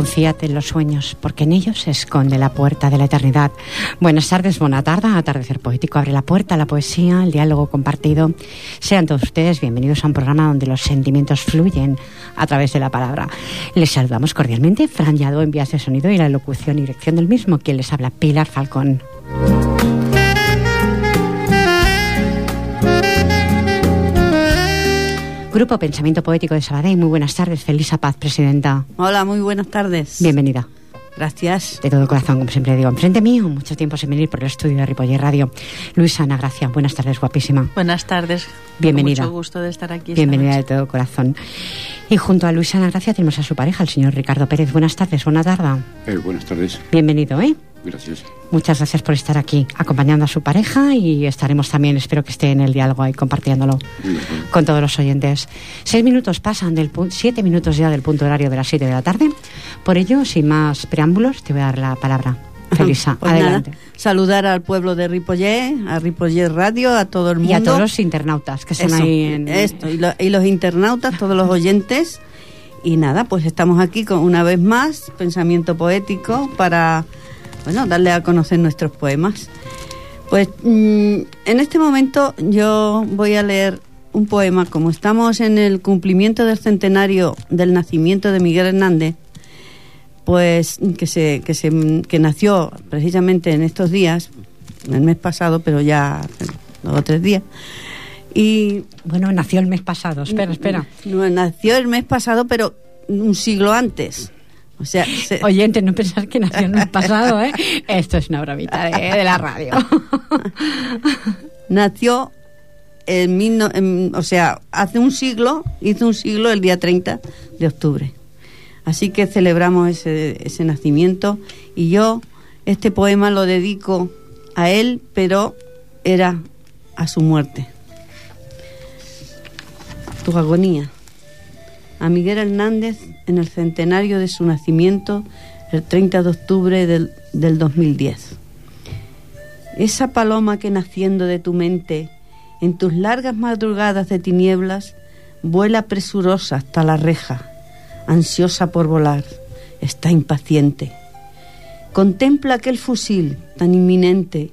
Confíate en los sueños, porque en ellos se esconde la puerta de la eternidad. Buenas tardes, buena tarde. Atardecer Poético abre la puerta a la poesía, el diálogo compartido. Sean todos ustedes bienvenidos a un programa donde los sentimientos fluyen a través de la palabra. Les saludamos cordialmente, Fran Yado en vías de sonido y la locución y dirección del mismo, quien les habla, Pilar Falcón. Grupo Pensamiento Poético de Sabadell. Muy buenas tardes, Felisa Paz, presidenta. Hola, muy buenas tardes. Bienvenida. Gracias. De todo corazón, como siempre digo. Enfrente mío, mucho tiempo sin venir por el estudio de Ripoller Radio. Luisa Ana Gracia, buenas tardes, guapísima. Buenas tardes. Bienvenida. Mucho gusto de estar aquí. Bienvenida de todo corazón. Y junto a Luisa Ana Gracia tenemos a su pareja, el señor Ricardo Pérez. Buenas tardes, buena tarde. Eh, buenas tardes. Bienvenido, ¿eh? Gracias. Muchas gracias por estar aquí acompañando a su pareja y estaremos también, espero que esté en el diálogo ahí compartiéndolo con todos los oyentes. Seis minutos pasan del punto, siete minutos ya del punto horario de las siete de la tarde. Por ello, sin más preámbulos, te voy a dar la palabra. Felisa, Pues adelante. nada, saludar al pueblo de Ripollé, a Ripollé Radio, a todo el mundo. Y a todos los internautas que están ahí en... esto, y, lo- y los internautas, todos los oyentes. Y nada, pues estamos aquí con una vez más, pensamiento poético, para bueno, darle a conocer nuestros poemas. Pues mm, en este momento yo voy a leer un poema, como estamos en el cumplimiento del centenario del nacimiento de Miguel Hernández, pues que se, que se que nació precisamente en estos días, el mes pasado, pero ya dos o tres días. Y Bueno, nació el mes pasado. Espera, espera. no, nació el mes pasado, pero un siglo antes. O sea, se- Oyente, no pensar que nació el mes pasado, ¿eh? Esto es una bromita de, de la radio. nació en, mil no- en- o sea, hace un siglo, hizo un siglo el día 30 de octubre. Así que celebramos ese, ese nacimiento y yo este poema lo dedico a él, pero era a su muerte. Tu agonía. A Miguel Hernández en el centenario de su nacimiento el 30 de octubre del, del 2010. Esa paloma que naciendo de tu mente, en tus largas madrugadas de tinieblas, vuela presurosa hasta la reja, ansiosa por volar, está impaciente. Contempla aquel fusil tan inminente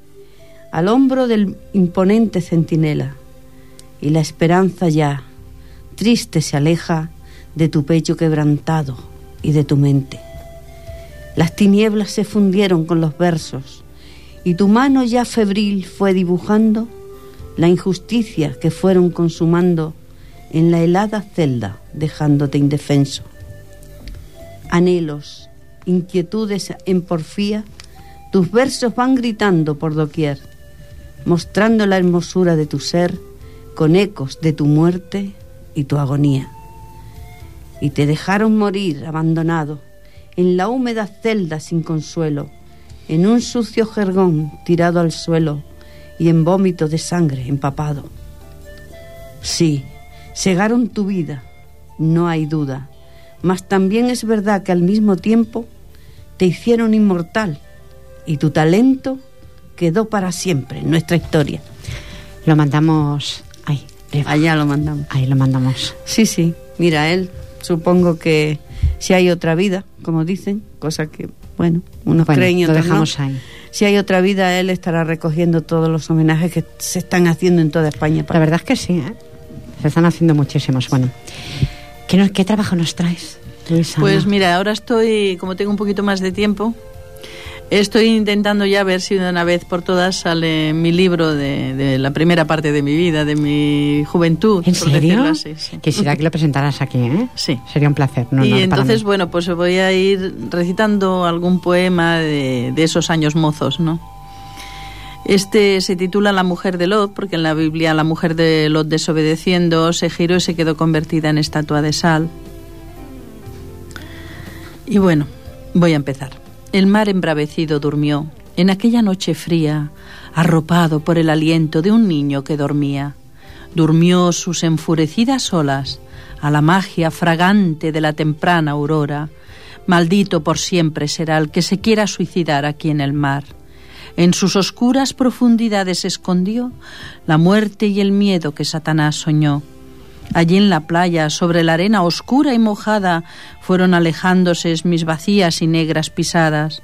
al hombro del imponente centinela, y la esperanza ya, triste, se aleja de tu pecho quebrantado y de tu mente. Las tinieblas se fundieron con los versos, y tu mano ya febril fue dibujando la injusticia que fueron consumando en la helada celda, dejándote indefenso. Anhelos, inquietudes en porfía, tus versos van gritando por doquier, mostrando la hermosura de tu ser con ecos de tu muerte y tu agonía. Y te dejaron morir abandonado en la húmeda celda sin consuelo, en un sucio jergón tirado al suelo y en vómito de sangre empapado. Sí, cegaron tu vida, no hay duda, mas también es verdad que al mismo tiempo te hicieron inmortal y tu talento quedó para siempre en nuestra historia. Lo mandamos... Ahí. Allá lo mandamos. Ahí lo mandamos. Sí, sí, mira, él supongo que si hay otra vida, como dicen, cosa que, bueno, unos Bueno, creen y lo otros no. dejamos ahí. Si hay otra vida, él estará recogiendo todos los homenajes que se están haciendo en toda España. La verdad es que sí, ¿eh? Se están haciendo muchísimos. Bueno, ¿qué, nos- qué trabajo nos traes, Luisa? Pues mira, ahora estoy, como tengo un poquito más de tiempo, estoy intentando ya ver si de una vez por todas sale mi libro de, de la primera parte de mi vida, de mi juventud. ¿En por serio? así, sí. Quisiera que lo presentaras aquí, ¿eh? Sí. Sería un placer. No, y no, entonces, bueno, pues voy a ir recitando algún poema de, de esos años mozos, ¿no? Este se titula La mujer de Lot, porque en la Biblia la mujer de Lot desobedeciendo se giró y se quedó convertida en estatua de sal. Y bueno, voy a empezar. El mar embravecido durmió, en aquella noche fría, arropado por el aliento de un niño que dormía. Durmió sus enfurecidas olas a la magia fragante de la temprana aurora. Maldito por siempre será el que se quiera suicidar aquí en el mar. En sus oscuras profundidades escondió la muerte y el miedo que Satanás soñó. Allí en la playa, sobre la arena oscura y mojada, fueron alejándose mis vacías y negras pisadas.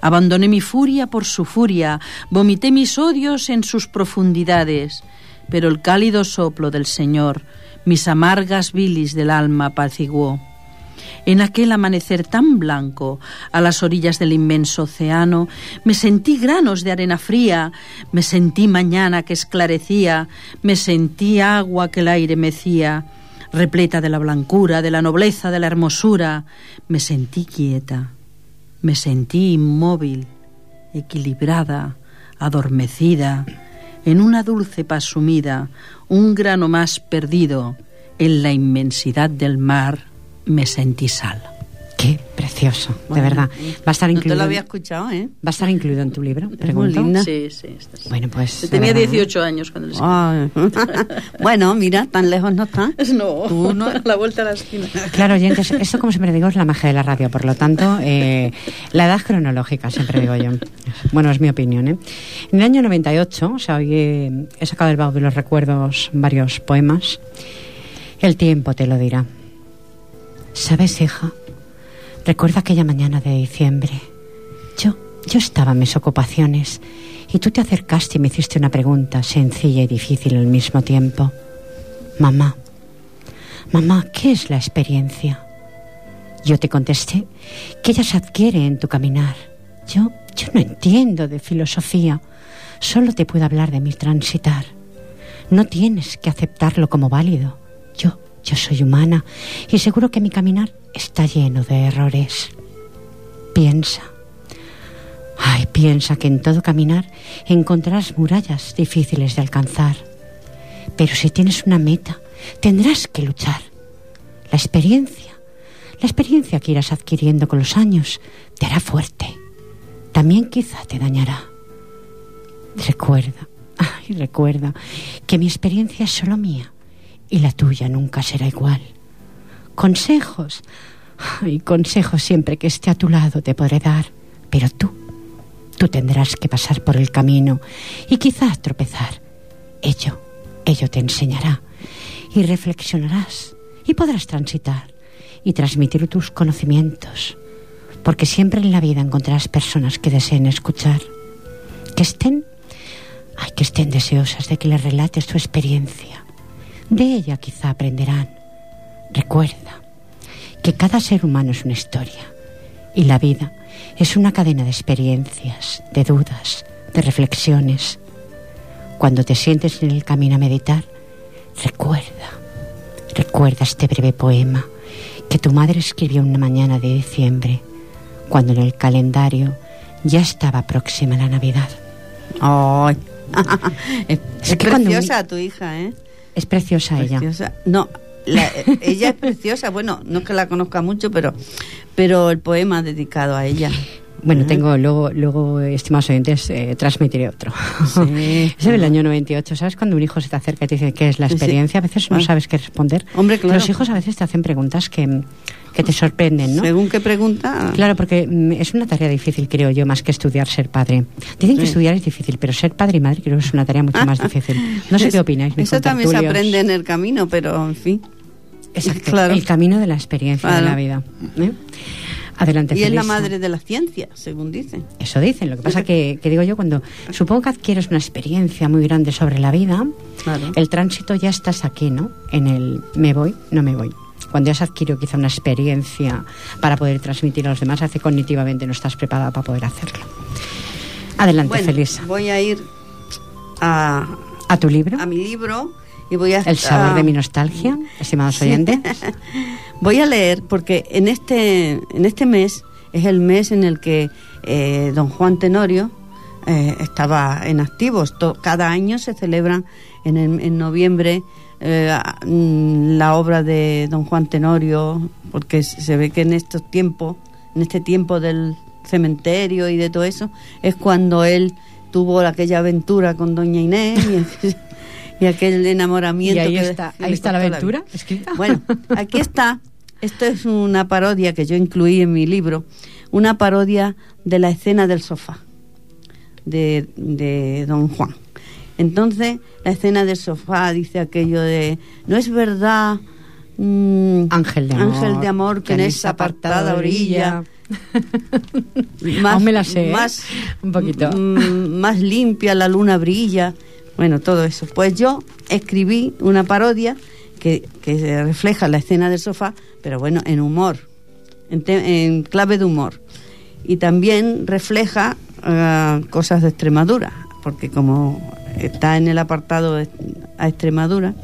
Abandoné mi furia por su furia, vomité mis odios en sus profundidades, pero el cálido soplo del Señor mis amargas bilis del alma apaciguó. En aquel amanecer tan blanco, a las orillas del inmenso océano, me sentí granos de arena fría, me sentí mañana que esclarecía, me sentí agua que el aire mecía, repleta de la blancura, de la nobleza, de la hermosura, me sentí quieta, me sentí inmóvil, equilibrada, adormecida, en una dulce paz sumida, un grano más perdido, en la inmensidad del mar me sentí sal. Qué precioso, de verdad. Va a estar incluido. No te lo había escuchado, ¿eh? Va a estar incluido en tu libro, pregunto. linda. Sí, sí. Está bueno, pues. Tenía 18 años cuando lo escribí. bueno, mira, tan lejos no está. No, Tú no, la vuelta a la esquina. Claro, oyentes, esto como siempre digo es la magia de la radio, por lo tanto, eh, la edad cronológica, siempre digo yo. Bueno, es mi opinión, ¿eh? En el año 98, o sea, hoy he, he sacado del baúl de los recuerdos varios poemas. El tiempo te lo dirá. ¿Sabes, hija? Recuerda aquella mañana de diciembre. Yo, yo estaba en mis ocupaciones y tú te acercaste y me hiciste una pregunta sencilla y difícil al mismo tiempo. Mamá, mamá, ¿qué es la experiencia? Yo te contesté que ella se adquiere en tu caminar. Yo, yo no entiendo de filosofía, solo te puedo hablar de mi transitar. No tienes que aceptarlo como válido. Yo, yo soy humana y seguro que mi caminar está lleno de errores. Piensa. Ay, piensa que en todo caminar encontrarás murallas difíciles de alcanzar. Pero si tienes una meta, tendrás que luchar. La experiencia, la experiencia que irás adquiriendo con los años, te hará fuerte. También quizá te dañará. Recuerda, ay, recuerda que mi experiencia es solo mía y la tuya nunca será igual. Consejos, y consejos siempre que esté a tu lado te podré dar, pero tú, tú tendrás que pasar por el camino y quizás tropezar. Ello, ello te enseñará y reflexionarás y podrás transitar y transmitir tus conocimientos, porque siempre en la vida encontrarás personas que deseen escuchar, que estén, ay, que estén deseosas de que les relates tu experiencia de ella quizá aprenderán. Recuerda que cada ser humano es una historia y la vida es una cadena de experiencias, de dudas, de reflexiones. Cuando te sientes en el camino a meditar, recuerda, recuerda este breve poema que tu madre escribió una mañana de diciembre, cuando en el calendario ya estaba próxima la Navidad. ¡Ay! es, preciosa tu hija, ¿eh? Es preciosa, ella. No, ella es preciosa. Bueno, no es que la conozca mucho, pero, pero el poema dedicado a ella. Bueno, tengo luego, luego estimados oyentes, eh, transmitiré otro. Sí, es del año 98. ¿Sabes cuando un hijo se te acerca y te dice qué es la experiencia? A veces no ah. sabes qué responder. Hombre, claro. Los hijos a veces te hacen preguntas que, que te sorprenden, ¿no? Según qué pregunta. Claro, porque mm, es una tarea difícil, creo yo, más que estudiar ser padre. Dicen que estudiar es difícil, pero ser padre y madre creo que es una tarea mucho más difícil. No sé qué opináis. Eso también se aprende en el camino, pero en fin. Exacto, claro. el camino de la experiencia de la vida. ¿eh? Adelante, y es la madre de la ciencia, según dicen. Eso dicen. Lo que pasa que, que digo yo, cuando supongo que adquieres una experiencia muy grande sobre la vida, el tránsito ya estás aquí, ¿no? En el me voy, no me voy cuando has adquirido quizá una experiencia para poder transmitir a los demás, hace cognitivamente no estás preparada para poder hacerlo. Adelante, bueno, Felisa. Voy a ir a, a tu libro. A mi libro y voy a El sabor de mi nostalgia, estimados oyentes. voy a leer porque en este en este mes es el mes en el que eh, don Juan Tenorio eh, estaba en activos. cada año se celebran en, en noviembre eh, mm, la obra de don Juan Tenorio, porque se ve que en estos tiempos, en este tiempo del cementerio y de todo eso, es cuando él tuvo aquella aventura con doña Inés y, aquel enamoramiento. Y ahí está, ahí está la aventura Bueno, aquí está. Esto es una parodia que yo incluí en mi libro, una parodia de la escena del sofá de, de don Juan. Entonces, la escena del sofá dice aquello de, no es verdad, mm, ángel, de amor, ángel de amor que, en esa apartada orilla, más, me la sé, ¿eh? más, un poquito. Más limpia la luna brilla. Bueno, todo eso. Pues yo escribí una parodia que, que refleja la escena del sofá, pero bueno, en humor, en, clave de humor. Y también refleja uh, cosas de Extremadura, porque como está en el apartado a Extremadura.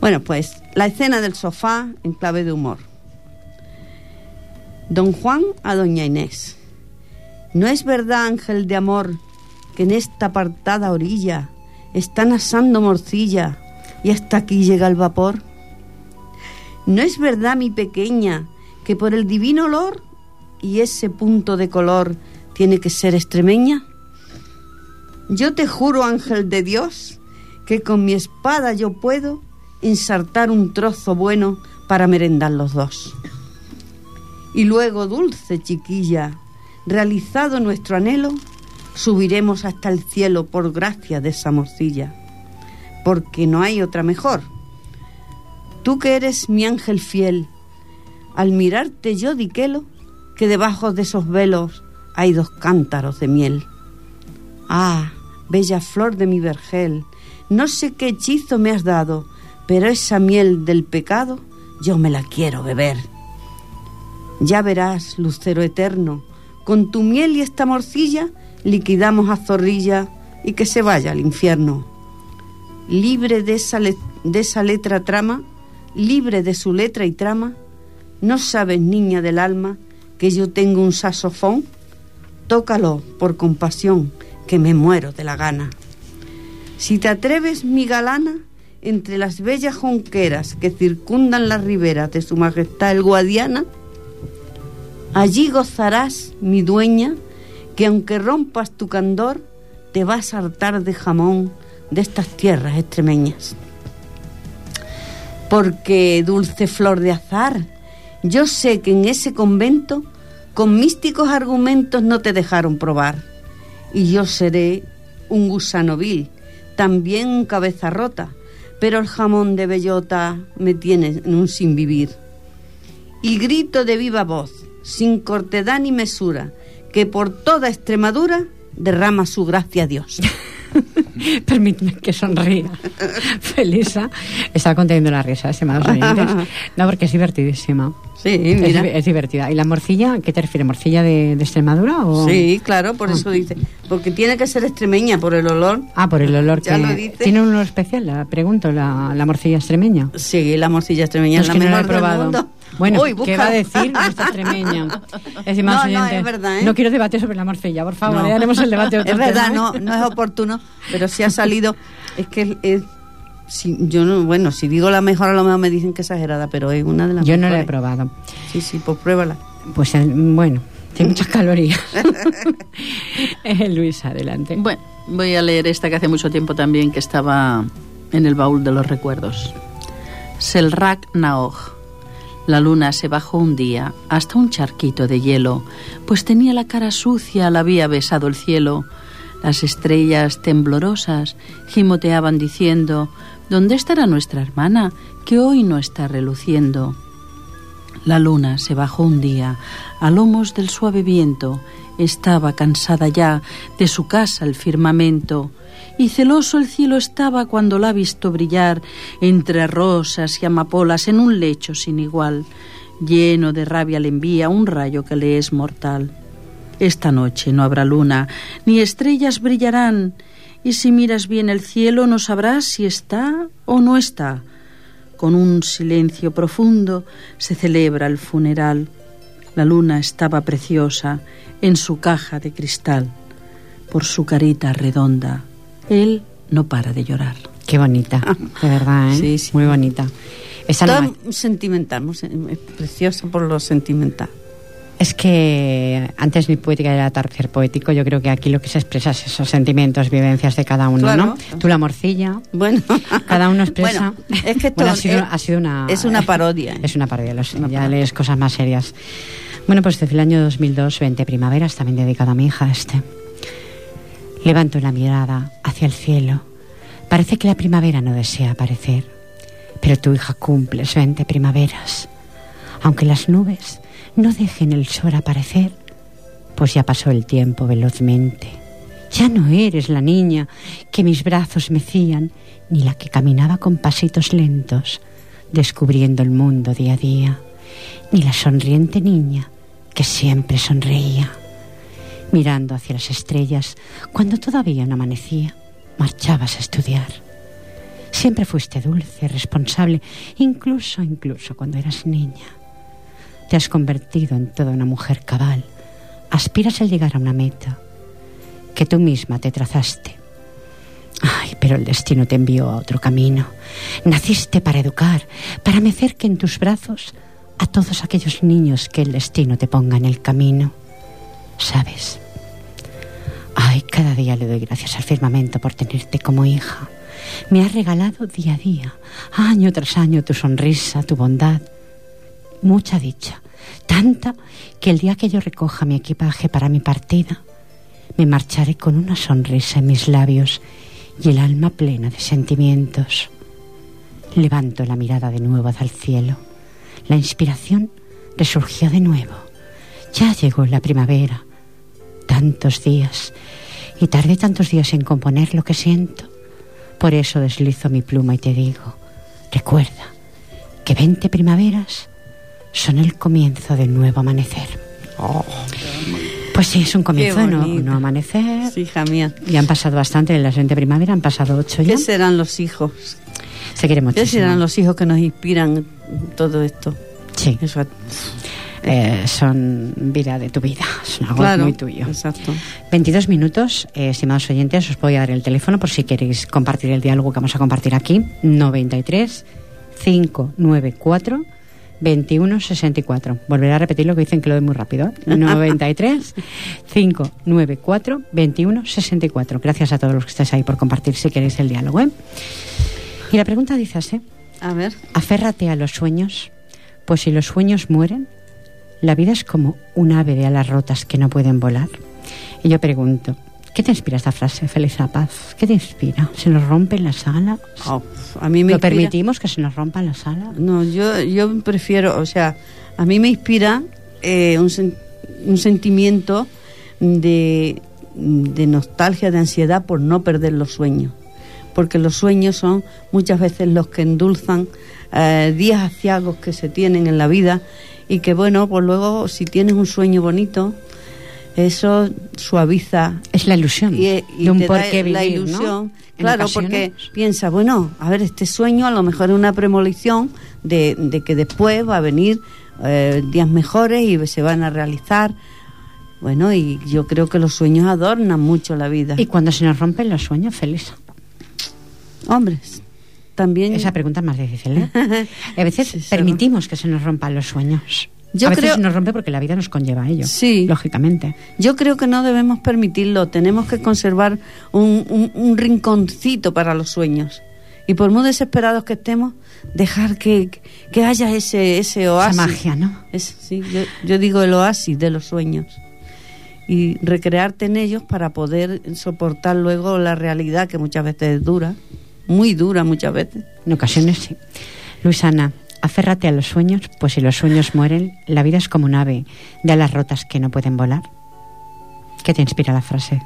Bueno, pues la escena del sofá en clave de humor. Don Juan a Doña Inés. ¿No es verdad, ángel de amor, que en esta apartada orilla están asando morcilla y hasta aquí llega el vapor? ¿No es verdad, mi pequeña, que por el divino olor y ese punto de color tiene que ser extremeña? Yo te juro, ángel de Dios, que con mi espada yo puedo ensartar un trozo bueno para merendar los dos. Y luego, dulce chiquilla, realizado nuestro anhelo, subiremos hasta el cielo por gracia de esa morcilla, porque no hay otra mejor. Tú que eres mi ángel fiel, al mirarte yo diquelo que debajo de esos velos hay dos cántaros de miel. Ah, bella flor de mi vergel, no sé qué hechizo me has dado, pero esa miel del pecado yo me la quiero beber. Ya verás, lucero eterno, con tu miel y esta morcilla liquidamos a Zorrilla y que se vaya al infierno. Libre de esa, de esa letra trama, libre de su letra y trama, ¿no sabes, niña del alma, que yo tengo un saxofón? Tócalo por compasión que me muero de la gana. Si te atreves, mi galana, entre las bellas jonqueras que circundan las riberas de su majestad el Guadiana, allí gozarás, mi dueña, que aunque rompas tu candor, te vas a hartar de jamón de estas tierras extremeñas. Porque, dulce flor de azar, yo sé que en ese convento, con místicos argumentos no te dejaron probar y yo seré un gusano vil, también cabeza rota, pero el jamón de bellota me tiene en un sin vivir. Y grito de viva voz, sin cortedad ni mesura, que por toda Extremadura derrama su gracia a Dios. Permíteme que sonría. Felisa está conteniendo la risa, estimados oyentes. No, porque es divertidísima. Sí, mira. Es, divertida. ¿Y la morcilla, qué te refieres? ¿Morcilla de, Extremadura? O? Sí, claro, por eso ah. dice. Porque tiene que ser extremeña, por el olor. Ah, por el olor. Ya que ¿Tiene un olor especial? La pregunto, la, la morcilla extremeña. Sí, la morcilla extremeña es la mejor no he probado. Bueno, ¿qué va a decir nuestra extremeña? Es no, no, es verdad, ¿eh? No quiero debate sobre la morcilla, por favor, ya haremos el debate otro Es verdad, ¿eh? no, no es oportuno, pero si ha salido... Es que es, si, yo no, bueno, si digo la mejor, a lo mejor me dicen que exagerada, pero es una de las Yo no la he probado. Sí, sí, pues pruébala. Pues eh, bueno, tiene muchas calorías. eh, Luis, adelante. Bueno, voy a leer esta que hace mucho tiempo también que estaba en el baúl de los recuerdos. Selrak Naoj la luna se bajó un día hasta un charquito de hielo, pues tenía la cara sucia, la había besado el cielo. Las estrellas temblorosas gimoteaban diciendo, ¿Dónde estará nuestra hermana, que hoy no está reluciendo? La luna se bajó un día a lomos del suave viento, estaba cansada ya de su casa el firmamento, y celoso el cielo estaba cuando la ha visto brillar entre rosas y amapolas en un lecho sin igual. Lleno de rabia le envía un rayo que le es mortal. Esta noche no habrá luna, ni estrellas brillarán, y si miras bien el cielo no sabrás si está o no está. Con un silencio profundo se celebra el funeral. La luna estaba preciosa en su caja de cristal. por su carita redonda. Él no para de llorar. Qué bonita, de verdad, ¿eh? Sí, sí. Muy bonita. Esa Todo no- sentimental, muy es precioso por lo sentimental. Es que antes mi poética era tercer poético, yo creo que aquí lo que se expresa es esos sentimientos, vivencias de cada uno, Claro. ¿no? Tú la morcilla, Bueno, cada uno expresa. Bueno, es que Bueno, ha, sido, es, ha sido una. es una parodia. Es una parodia, lo sé, Una ya parodia. lees cosas más serias. Bueno, pues desde el año 2002, 20 primaveras, también dedicado a mi hija este. Levanto la mirada hacia el cielo. Parece que la primavera no desea aparecer, pero tu hija cumple 20 primaveras. Aunque las nubes no dejen el sol aparecer, pues ya pasó el tiempo velozmente. Ya no eres la niña que mis brazos mecían, ni la que caminaba con pasitos lentos, descubriendo el mundo día a día, ni la sonriente niña que siempre sonreía, mirando hacia las estrellas cuando todavía no amanecía, marchabas a estudiar. Siempre fuiste dulce, responsable, incluso, incluso cuando eras niña. Te has convertido en toda una mujer cabal. Aspiras a llegar a una meta que tú misma te trazaste. Ay, pero el destino te envió a otro camino. Naciste para educar, para mecer que en tus brazos a todos aquellos niños que el destino te ponga en el camino. ¿Sabes? Ay, cada día le doy gracias al firmamento por tenerte como hija. Me has regalado día a día, año tras año, tu sonrisa, tu bondad. Mucha dicha, tanta que el día que yo recoja mi equipaje para mi partida, me marcharé con una sonrisa en mis labios y el alma plena de sentimientos. Levanto la mirada de nuevo hacia el cielo. La inspiración resurgió de nuevo. Ya llegó la primavera. Tantos días. Y tardé tantos días en componer lo que siento. Por eso deslizo mi pluma y te digo, recuerda que 20 primaveras son el comienzo del nuevo amanecer. Pues sí, es un comienzo de no, no amanecer. Sí, hija mía. Ya han pasado bastante de las 20 primavera, han pasado 8 ya. ¿Qué serán los hijos? Se quiere ¿Qué muchísimo. serán los hijos que nos inspiran todo esto? Sí, Eso, eh, son vida de tu vida, son algo claro, muy tuyo. Exacto. 22 minutos, eh, estimados oyentes, os voy a dar el teléfono por si queréis compartir el diálogo que vamos a compartir aquí. 93 594 2164. Volveré a repetir lo que dicen que lo doy muy rápido. ¿eh? 93 594 2164. Gracias a todos los que estáis ahí por compartir si queréis el diálogo. ¿eh? Y la pregunta dice así. A ver. Aférrate a los sueños, pues si los sueños mueren, la vida es como un ave de alas rotas que no pueden volar. Y yo pregunto, ¿qué te inspira esta frase, Feliz La Paz? ¿Qué te inspira? ¿Se nos rompen las alas? Oh, a mí me ¿Lo inspira- permitimos que se nos rompan las alas? No, yo, yo prefiero, o sea, a mí me inspira eh, un, sen- un sentimiento de, de nostalgia, de ansiedad por no perder los sueños. Porque los sueños son muchas veces los que endulzan eh, días aciagos que se tienen en la vida y que, bueno, pues luego si tienes un sueño bonito, eso suaviza Es la ilusión y, y de un te da vivir, la ilusión. Claro, porque piensa, bueno, a ver, este sueño a lo mejor es una premonición de, de que después va a venir eh, días mejores y se van a realizar. Bueno, y yo creo que los sueños adornan mucho la vida. Y cuando se nos rompen los sueños, Feliz. Hombres, también... Esa pregunta es más difícil, ¿eh? A veces Sí, permitimos que se nos rompan los sueños. Yo a veces creo- se nos rompe porque la vida nos conlleva a ello. Sí. Lógicamente. Yo creo que no debemos permitirlo, tenemos que conservar un, un- un rinconcito para los sueños. Y por muy desesperados que estemos, dejar que, que haya ese, ese Esa oasis. magia, ¿no? Es, sí, yo, yo digo el oasis de los sueños. Y recrearte en ellos para poder soportar luego la realidad que muchas veces es dura, muy dura muchas veces. En ocasiones sí. Luisana, aférrate a los sueños, pues si los sueños mueren, la vida es como un ave de alas rotas que no pueden volar. ¿Qué te inspira la frase?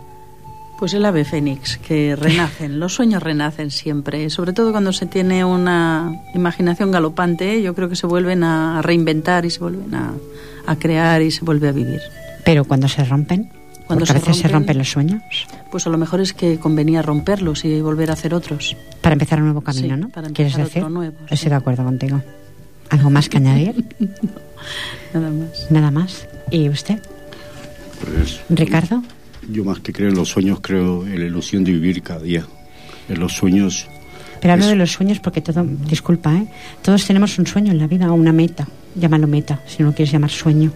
Pues el ave fénix, que renacen, los sueños renacen siempre, sobre todo cuando se tiene una imaginación galopante, yo creo que se vuelven a reinventar y se vuelven a, a crear y se vuelve a vivir. Pero cuando se rompen, Cuando porque a se veces se rompen- rompen los sueños, Pues a lo mejor es que convenía romperlos y volver a hacer otros. para empezar un nuevo camino, Sí, ¿no? para ¿Quieres decir? otro nuevo, Estoy sí. de acuerdo contigo. ¿Algo más que añadir? Nada más. Nada más. ¿Y usted, Pues Ricardo? Yo más que creo en los sueños, creo en la ilusión de vivir cada día. En los sueños... Pero hablo de los sueños porque todo, disculpa, ¿eh? todos tenemos un sueño en la vida o una meta. Llámalo meta, si no lo quieres llamar sueño.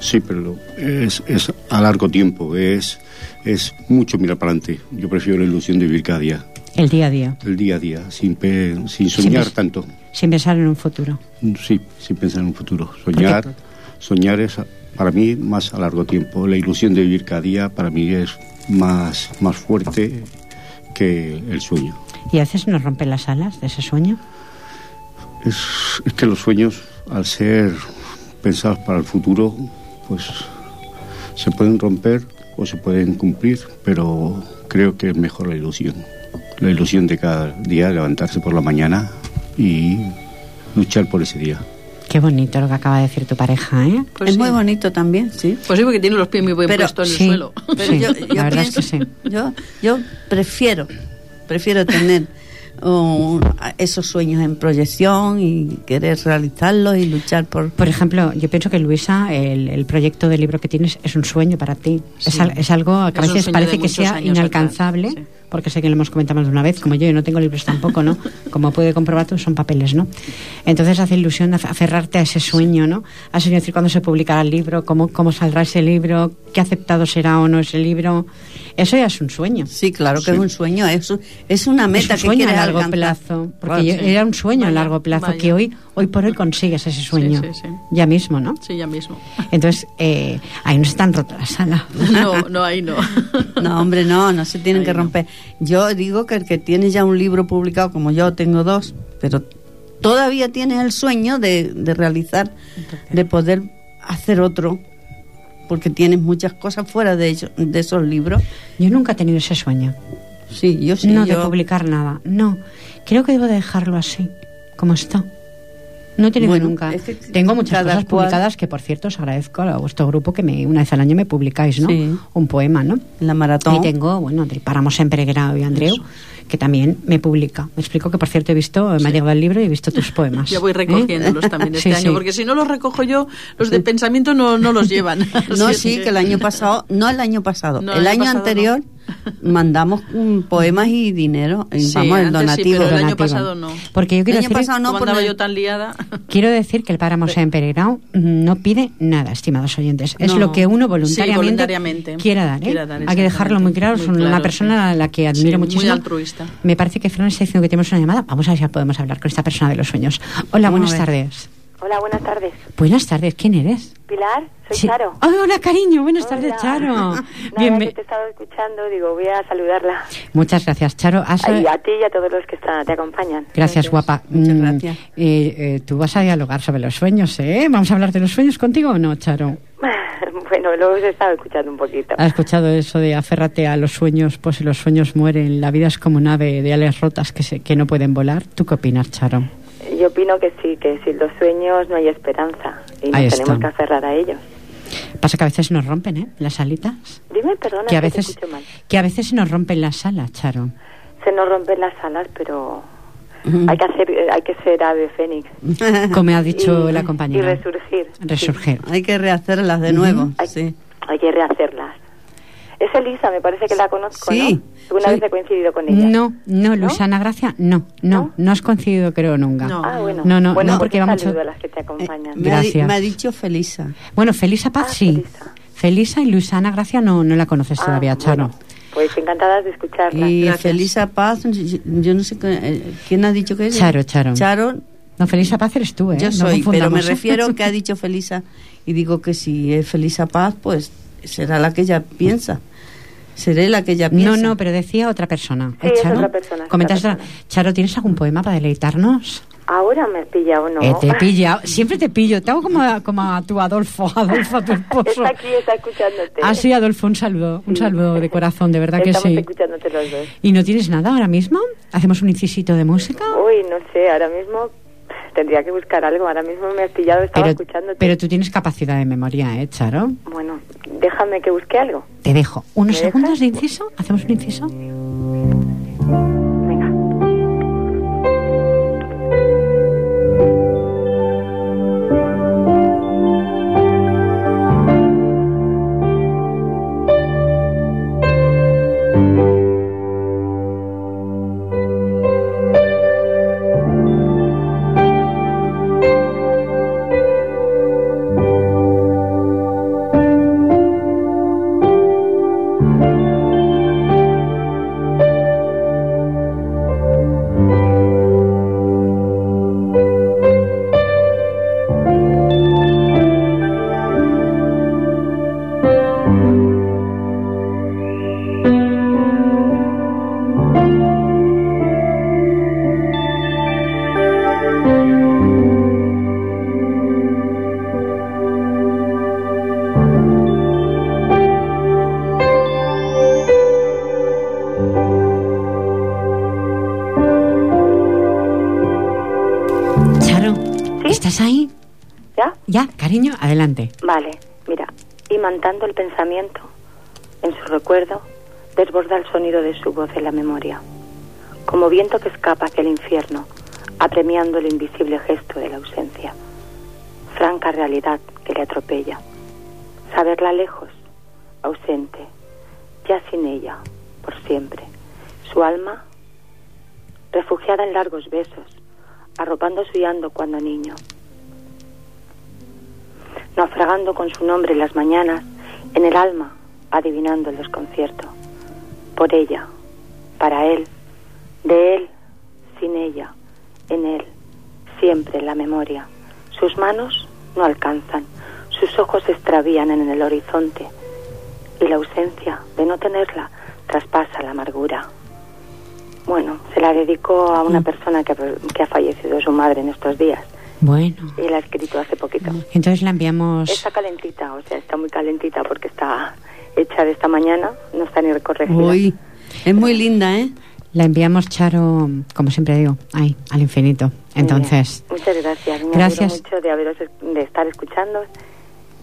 Sí, pero es, es a largo tiempo, es, es mucho mirar para adelante. Yo prefiero la ilusión de vivir cada día. El día a día. El día a día, sin, pe- sin soñar Sin- tanto. Sin pensar en un futuro. Sí, sin pensar en un futuro. Soñar, soñar es para mí más a largo tiempo. La ilusión de vivir cada día para mí es más, más fuerte que el sueño. Y a veces nos rompen las alas de ese sueño. Es, es que los sueños, al ser pensados para el futuro, pues se pueden romper o se pueden cumplir, pero creo que es mejor la ilusión. La ilusión de cada día levantarse por la mañana y luchar por ese día. Qué bonito lo que acaba de decir tu pareja, ¿eh? Pues es sí. muy bonito también, sí. Pues sí, porque tiene los pies muy bien Pero- puestos en sí. el suelo. Pero Sí, yo, la verdad es que sí. yo, yo prefiero, prefiero tener um, esos sueños en proyección y querer realizarlos y luchar por... Por ejemplo, yo pienso que Luisa, el, el proyecto de libro que tienes es un sueño para ti. Es, Sí. es algo que a veces parece que sea inalcanzable, atrás, sí. Porque sé que lo hemos comentado más de una vez, como yo, yo no tengo libros tampoco, ¿no? Como puede comprobar tú, son papeles, ¿no? Entonces hace ilusión af- aferrarte a ese sueño, ¿no? A ese decir cuándo se publicará el libro, cómo, cómo saldrá ese libro, qué aceptado será o no ese libro. Eso ya es un sueño. Sí, claro que Sí. es un sueño, es, es una meta es que un sueño a quieres largo alcanzar. plazo, porque yo- sí. era un sueño a Vaya, largo plazo vaya. que hoy hoy por hoy consigues ese sueño, sí, sí. ya mismo, ¿no? Sí, ya mismo. Entonces, eh, ahí no están rotas las alas. No, no, ahí no. No, hombre, no, no se tienen Ahí que no. Yo digo que el que tiene ya un libro publicado, como yo tengo dos, pero todavía tiene el sueño de, de realizar, de poder hacer otro, porque tienes muchas cosas fuera de, esos libros. Yo nunca he tenido ese sueño. Sí, yo sí. no, de publicar nada. No. Creo que debo de dejarlo así, como está. No he tenido Bueno, nunca. es que Tengo muchas cosas cual- publicadas que, por cierto, os agradezco a vuestro grupo que me, una vez al año me publicáis, ¿no? Sí. Un poema, ¿no? La maratón. Y tengo, bueno, del Páramo Sempre Grado y Andreu, que también me publica. Me explico que, por cierto, he visto, me ha llegado el libro y he visto tus poemas. Ya voy ¿eh? recogiéndolos también este Sí, año, sí. porque si no los recojo yo, los de pensamiento no, no los llevan. No, sí, que el año pasado, no el año pasado, No, el el año, año pasado anterior mandamos mm, poemas y dinero, y Sí, vamos, el sí, donativo. pero el año pasado no. Porque yo El quiero año decir, pasado no, por andaba el- yo tan liada. quiero decir que el Páramo Sempre Grado no pide nada, estimados oyentes. Es No. lo que uno Sí, voluntariamente, quiera dar. ¿eh? Quiera dar, Hay que dejarlo muy claro. Es una claro, persona a la que admiro Sí, muy muchísimo. altruista. Me parece que Fran está diciendo que tenemos una llamada. Vamos a ver si podemos hablar con esta persona de los sueños. Hola, Vamos buenas tardes. Hola, buenas tardes. Buenas tardes, ¿quién eres? Pilar, soy Sí. Charo. Ay, hola, cariño, buenas Hola. tardes, Charo. Nada, Bienve- que te he estado escuchando, digo, voy a saludarla. Muchas gracias, Charo. Has- Y a ti y a todos los que están, te acompañan. Gracias, guapa. Muchas Mm, gracias. eh, eh, tú vas a dialogar sobre los sueños, ¿eh? ¿Vamos a hablar de los sueños contigo o no, Charo? bueno, lo he estado escuchando un poquito. ¿Has escuchado eso de aférrate a los sueños, pues si los sueños mueren, la vida es como un ave de alas rotas que, se, que no pueden volar? ¿Tú qué opinas, Charo? Yo opino que sí, que sin los sueños no hay esperanza y nos Ahí está. tenemos que aferrar a ellos. Pasa que a veces nos rompen, ¿eh? Las alitas. Dime, perdona, Que a veces, mal. que a veces se nos rompen las alas, Charo. Se nos rompen las alas, pero hay que hacer, eh, hay que ser ave fénix. Como ha dicho Y- la compañera. Y resurgir. Resurgir. Hay que rehacerlas de nuevo, Hay, sí. hay que rehacerlas. Es Elisa, me parece que la conozco, Sí, ¿no? Alguna sí. vez he coincidido con ella. No, no, Luisana Gracia, no, no, ¿No? no has coincidido creo nunca. No. Ah, bueno. No, no, bueno, no, pues porque vamos a- a las que te acompañan. Me ha, me ha dicho Felisa. Bueno, Felisa Paz Ah, sí. Felisa. Felisa y Luisana Gracia no, no la conoces Ah, todavía, Charo. bueno, pues encantadas de escucharla. Y Gracias. Felisa Paz, yo, yo no sé eh, quién ha dicho que es. Charo, Charo. Charo, No, Felisa Paz eres tú, ¿eh? yo No soy, pero me ¿eh? refiero que ha dicho Felisa y digo que si es Felisa Paz, pues será la que ella piensa. Seré la que ella piensa. No, no, pero decía otra persona. Sí, ¿eh, es Charo? otra persona, es Comentas otra persona. Charo, ¿tienes algún poema para deleitarnos? Ahora me has pillado, ¿no? Eh, te he pillado, siempre te pillo. Te hago como a, como a tu Adolfo, Adolfo, a tu esposo. Está aquí, está escuchándote. Ah, sí, Adolfo, un saludo, un saludo de corazón, de verdad que Estamos sí. escuchándote los dos. ¿Y no tienes nada ahora mismo? ¿Hacemos un incisito de música? Uy, no sé, ahora mismo tendría que buscar algo. Ahora mismo me has pillado, estaba Pero, escuchándote. pero tú tienes capacidad de memoria, ¿eh, Charo? Bueno, déjame que busque algo. Te dejo unos ¿Me segundos dejas? de inciso. ¿Hacemos un inciso? Cariño, adelante. Vale, mira, imantando el pensamiento en su recuerdo, desborda el sonido de su voz en la memoria, como viento que escapa hacia el infierno, apremiando el invisible gesto de la ausencia, franca realidad que le atropella, saberla lejos, ausente, ya sin ella, por siempre, su alma refugiada en largos besos, arropando su llanto cuando niño, naufragando con su nombre en las mañanas, en el alma, adivinando el desconcierto. Por ella, para él, de él, sin ella, en él, siempre en la memoria. Sus manos no alcanzan, sus ojos se extravían en el horizonte y la ausencia de no tenerla traspasa la amargura. Bueno, se la dedicó a una persona que, que ha fallecido su madre en estos días. Bueno. Y la ha escrito hace poquito. Entonces la enviamos... Está calentita, o sea, está muy calentita porque está hecha de esta mañana, no está ni recorregida. Uy, es muy linda, ¿eh? La enviamos, Charo, como siempre digo, ahí, al infinito. Entonces, bien. Muchas gracias. Me Gracias. mucho de, haberos, de estar escuchando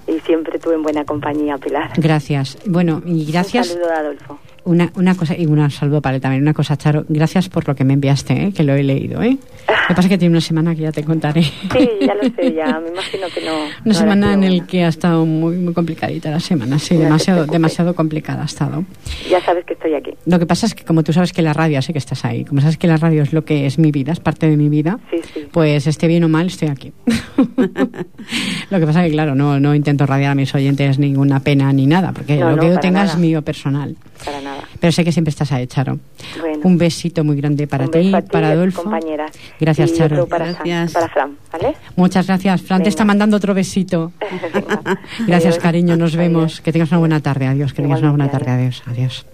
y siempre tuve en buena compañía, Pilar. gracias. Bueno, y gracias. Un saludo de Adolfo. Una, una cosa, y un saludo para él también. Una cosa, Charo, gracias por lo que me enviaste, ¿eh? que lo he leído. ¿eh? Lo que pasa es que tiene una semana que ya te contaré. Sí, ya lo sé, ya me imagino que no. Una semana en el que ha estado muy, muy complicadita la semana, sí, No demasiado, demasiado complicada ha estado. Ya sabes que estoy aquí. Lo que pasa es que como tú sabes que la radio, sé que estás ahí, como sabes que la radio es lo que es mi vida, es parte de mi vida, Sí, sí. pues esté bien o mal, estoy aquí. lo que pasa es que, claro, no, no intento radiar a mis oyentes ninguna pena ni nada, porque No, lo que yo tenga nada. es mío personal. Para nada. Pero sé que siempre estás ahí, Charo. Bueno. Un besito muy grande para ti, para Adolfo. compañeras. Gracias, y Charo. otro para, Gracias. Para Fran, ¿vale? Muchas gracias. Fran te está mandando otro besito. Gracias, Adiós. cariño. Nos vemos. Adiós. Que tengas una buena tarde. Adiós. Que tengas una buena tarde. Adiós. Adiós.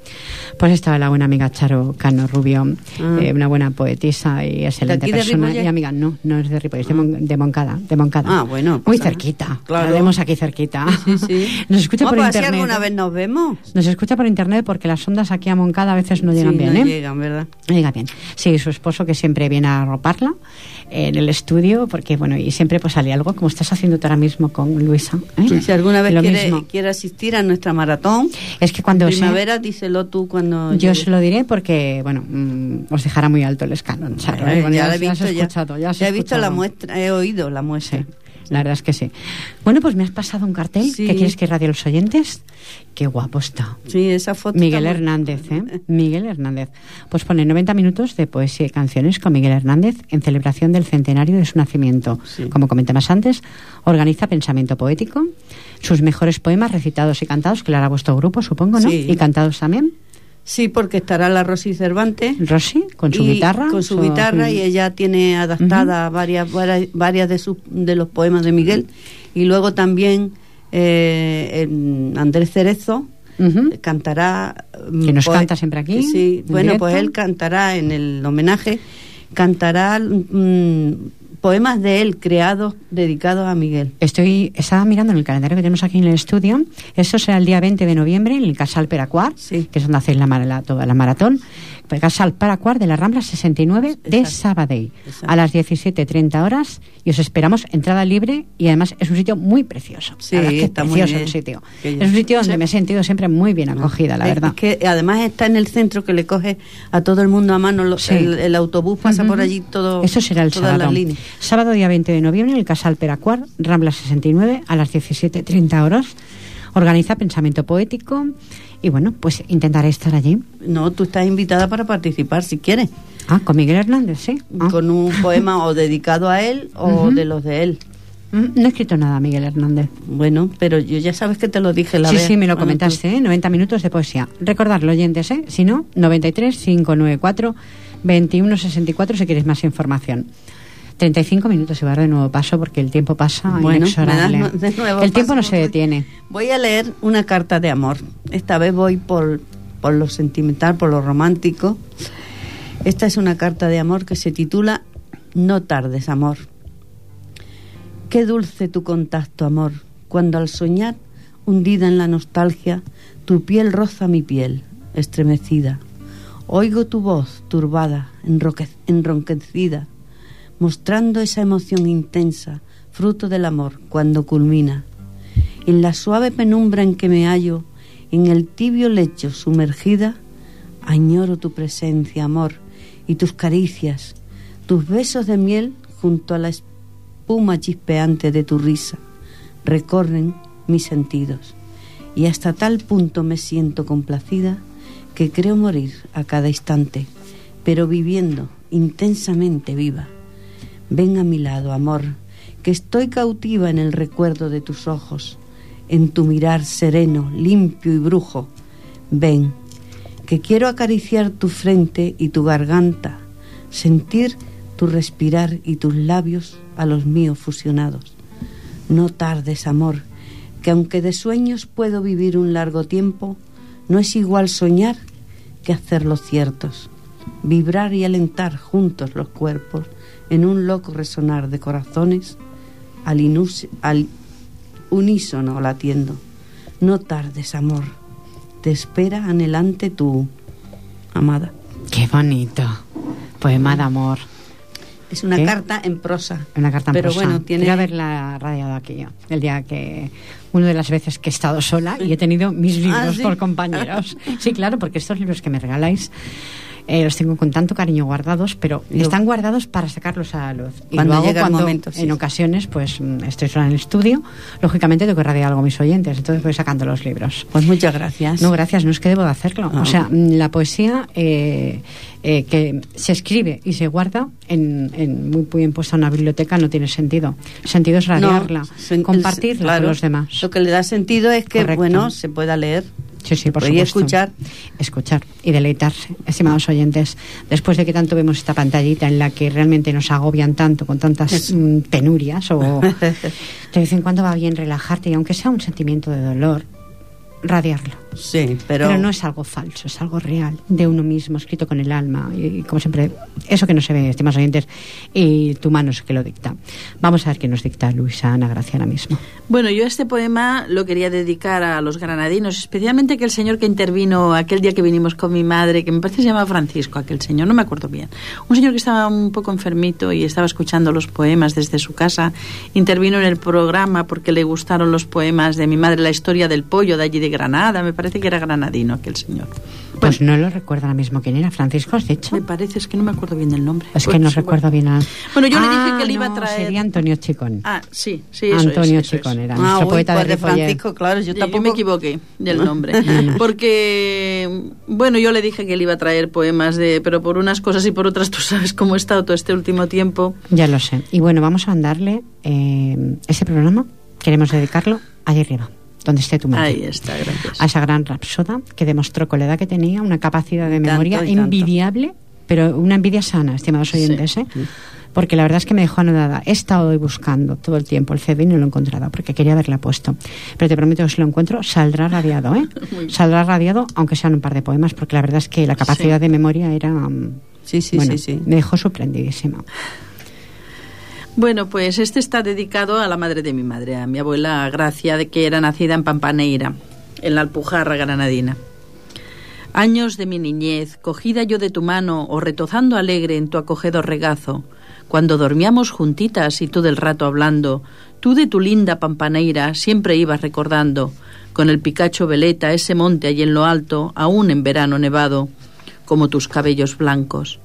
Pues estaba la buena amiga Charo Cano Rubio, Ah. eh, una buena poetisa y excelente de persona. Ripollet? Y amiga, no, no es de Ripollet, es de, Mon- de Moncada. De Moncada. Ah, bueno, Muy pues, cerquita. claro. La vemos aquí cerquita. Sí, sí. Nos escucha por si internet. alguna vez nos vemos. Nos escucha por internet porque las ondas aquí a Moncada a veces no llegan Sí, bien, no ¿eh? llegan, ¿verdad? No llega bien. Sí, su esposo que siempre viene a arroparla en el estudio, porque bueno, y siempre pues sale algo, como estás haciendo tú ahora mismo con Luisa. ¿eh? Si alguna vez Lo quiere, mismo. quiere asistir a nuestra maratón, Es que cuando se- primavera, díselo tú cuando... yo llegue. se lo diré porque, bueno, mm, os dejará muy alto el escalón. Bueno, ya, ya, he ya has visto, ya. escuchado, he visto la escuchado. muestra, he oído la muestra. Sí, la verdad es que sí. Bueno, pues me has pasado un cartel Sí. que quieres que radie a los oyentes. Qué guapo está. Sí, esa foto. Miguel Hernández, ¿eh? Miguel Hernández. Pues pone 90 minutos de poesía y canciones con Miguel Hernández en celebración del centenario de su nacimiento. Sí. Como comenté más antes, organiza pensamiento poético, sus mejores poemas recitados y cantados, que lo hará vuestro grupo, supongo, ¿no? Sí. Y cantados también. Sí, porque estará la Rosy Cervantes. Rosy, con su y- guitarra. Con su guitarra y ella tiene adaptadas varias, varias, varias de, sus, de los poemas de Miguel. Y luego también eh, Andrés Cerezo cantará... mm, Que nos canta siempre aquí, Sí, en bueno, directo. pues él cantará en el homenaje, cantará mm, poemas de él creados, dedicados a Miguel. Estoy, estaba mirando en el calendario que tenemos aquí en el estudio. Eso será el día 20 de noviembre en el Casal Peracuar, Sí. que es donde hacéis la, la- toda la maratón. El Casal Peracuar de la Rambla 69 de Exacto. Sabadell, Exacto. a las 17.30 horas. Y os esperamos entrada libre y además es un sitio muy precioso. Sí, la es que es está muy precioso bien. el sitio. Que Es un sitio donde Sí. me he sentido siempre muy bien acogida, la Es verdad. que además está en el centro que le coge a todo el mundo a mano. lo- Sí. el, el autobús pasa por Ujú. allí todo. Eso será el todas sábado. las. Sábado día 20 de noviembre en el Casal Peracuar, Rambla 69, a las 17.30 horas. Organiza Pensamiento Poético y bueno, pues intentaré estar allí. No, tú estás invitada para participar si quieres. Ah, con Miguel Hernández, sí. Ah. Con un poema o dedicado a él o de los de él. Mm, No he escrito nada, Miguel Hernández. Bueno, pero yo ya sabes que te lo dije la sí, vez. sí, me lo tú- comentaste, ¿eh? 90 minutos de poesía. Recordarlo, oyentes, ¿eh? Si no, 93 594 2164 si quieres más información. 35 minutos y va a dar de nuevo paso porque el tiempo pasa Bueno, inexorable. de nuevo el tiempo no se detiene. Voy a leer una carta de amor. Esta vez voy por, por lo sentimental, por lo romántico. Esta es una carta de amor que se titula No tardes, amor. Qué dulce tu contacto, amor, cuando al soñar, hundida en la nostalgia, tu piel roza mi piel, estremecida. Oigo tu voz turbada, enroque- enronquecida, mostrando esa emoción intensa, fruto del amor, cuando culmina. En la suave penumbra en que me hallo, en el tibio lecho sumergida, añoro tu presencia, amor, y tus caricias, tus besos de miel junto a la espuma chispeante de tu risa, recorren mis sentidos, y hasta tal punto me siento complacida que creo morir a cada instante, pero viviendo intensamente viva. Ven a mi lado, amor, que estoy cautiva en el recuerdo de tus ojos, en tu mirar sereno, limpio y brujo. Ven, que quiero acariciar tu frente y tu garganta, sentir tu respirar y tus labios a los míos fusionados. No tardes, amor, que aunque de sueños puedo vivir un largo tiempo, no es igual soñar que hacerlos ciertos, vibrar y alentar juntos los cuerpos en un loco resonar de corazones al, al unísono latiendo. No tardes, amor, te espera anhelante tu amada. Qué bonito. Poema de amor. Es una carta en prosa. Una carta en pero prosa. bueno, tiene... Quiero haberla radiado aquí yo. El día que... Una de las veces que he estado sola y he tenido mis libros ¿Ah, sí? por compañeros. Sí, claro, porque estos libros que me regaláis eh, los tengo con tanto cariño guardados, pero Yo- están guardados para sacarlos a la luz. Y Cuando lo hago llega el cuando momento, sí. en ocasiones pues mm, estoy sola en el estudio. Lógicamente tengo que radiar algo a mis oyentes, entonces voy sacando los libros. Pues muchas gracias. No, gracias, no es que debo de hacerlo. Ah. O sea, mm, la poesía eh, eh, que se escribe y se guarda en, en muy bien puesta en una biblioteca no tiene sentido. El sentido es radiarla, el- compartirla claro, con los demás. Lo que le da sentido es que, Correcto. bueno, se pueda leer. Sí, sí, por supuesto. escuchar. Escuchar y deleitarse, estimados oyentes. Después de que tanto vemos esta pantallita en la que realmente nos agobian tanto con tantas mm, penurias, o de vez en cuando va bien relajarte y aunque sea un sentimiento de dolor, radiarlo. Sí, pero... Pero, no es algo falso, es algo real, de uno mismo, escrito con el alma. Y, y como siempre, eso que no se ve, estimados oyentes, y tu mano es que lo dicta. Vamos a ver qué nos dicta Luisa Ana Gracia ahora mismo. Bueno, yo este poema lo quería dedicar a los granadinos, especialmente aquel señor que intervino aquel día que vinimos con mi madre, que me parece que se llama Francisco, aquel señor, no me acuerdo bien. Un señor que estaba un poco enfermito y estaba escuchando los poemas desde su casa, intervino en el programa porque le gustaron los poemas de mi madre, la historia del pollo de allí de Granada, me parece que era granadino aquel señor. Pues no lo recuerdo ahora mismo quién era. Francisco, ¿has dicho? Me parece, es que no me acuerdo bien del nombre. Es que Pues, no bueno. recuerdo bien. A... Bueno, yo le dije Ah, que le iba a traer- Sería Antonio Chicón. Ah, sí, sí, eso es, Antonio es. Chicón era Ah, nuestro uy, poeta pues de. Francisco, claro, yo Yo, tampoco... me equivoqué del nombre. Porque, bueno, yo le dije que le iba a traer poemas de. Pero por unas cosas y por otras, tú sabes cómo he estado todo este último tiempo. Ya lo sé. Y bueno, vamos a mandarle eh, ese programa. Queremos dedicarlo allá arriba, donde esté tu mente. Ahí está, gracias. a esa gran rapsoda que demostró con la edad que tenía una capacidad de tanto, memoria tanto. envidiable, pero una envidia sana, estimados oyentes, ¿eh? Porque la verdad es que me dejó anodada. He estado hoy buscando todo el tiempo el CD y no lo he encontrado porque quería haberla puesto. Pero te prometo que si lo encuentro saldrá radiado, ¿eh? Saldrá radiado, aunque sean un par de poemas, porque la verdad es que la capacidad Sí. de memoria era. mm, Sí, sí, bueno, sí, sí. Me dejó sorprendidísima. Bueno, pues este está dedicado a la madre de mi madre, a mi abuela Gracia, de que era nacida en Pampaneira, en la Alpujarra granadina. Años de mi niñez, cogida yo de tu mano o retozando alegre en tu acogedor regazo, cuando dormíamos juntitas y tú del rato hablando, tú de tu linda Pampaneira siempre ibas recordando, con el Picacho Veleta, ese monte allí en lo alto, aún en verano nevado, como tus cabellos blancos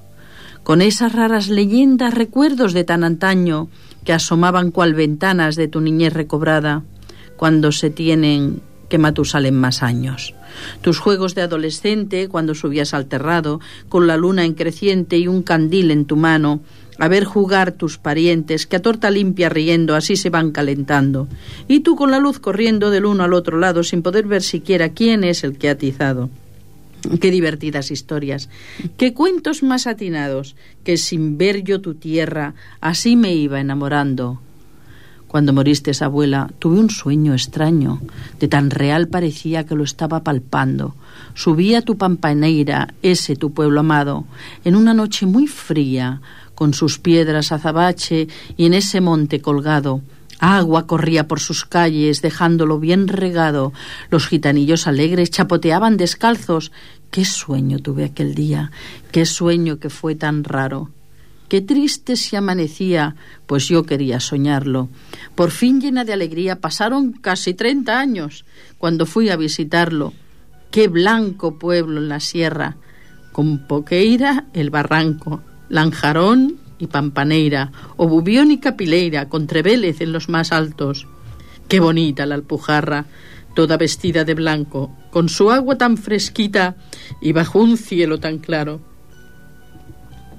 con esas raras leyendas, recuerdos de tan antaño que asomaban cual ventanas de tu niñez recobrada, cuando se tienen que Matusalen más años. Tus juegos de adolescente, cuando subías al terrado, con la luna en creciente y un candil en tu mano, a ver jugar tus parientes, que a torta limpia riendo así se van calentando, y tú con la luz corriendo del uno al otro lado sin poder ver siquiera quién es el que ha atizado. Qué divertidas historias, qué cuentos más atinados, que sin ver yo tu tierra, así me iba enamorando. Cuando moriste, abuela, tuve un sueño extraño, de tan real parecía que lo estaba palpando. Subí a tu pampaneira, ese tu pueblo amado, en una noche muy fría, con sus piedras azabache y en ese monte colgado. Agua corría por sus calles, dejándolo bien regado. Los gitanillos alegres chapoteaban descalzos. Qué sueño tuve aquel día, qué sueño que fue tan raro. Qué triste se amanecía, pues yo quería soñarlo. Por fin llena de alegría pasaron casi treinta años cuando fui a visitarlo. Qué blanco pueblo en la sierra, con Poqueira el barranco, Lanjarón y Pampaneira, Obubión y Capileira, con Trevélez en los más altos. Qué bonita la Alpujarra, toda vestida de blanco, con su agua tan fresquita y bajo un cielo tan claro.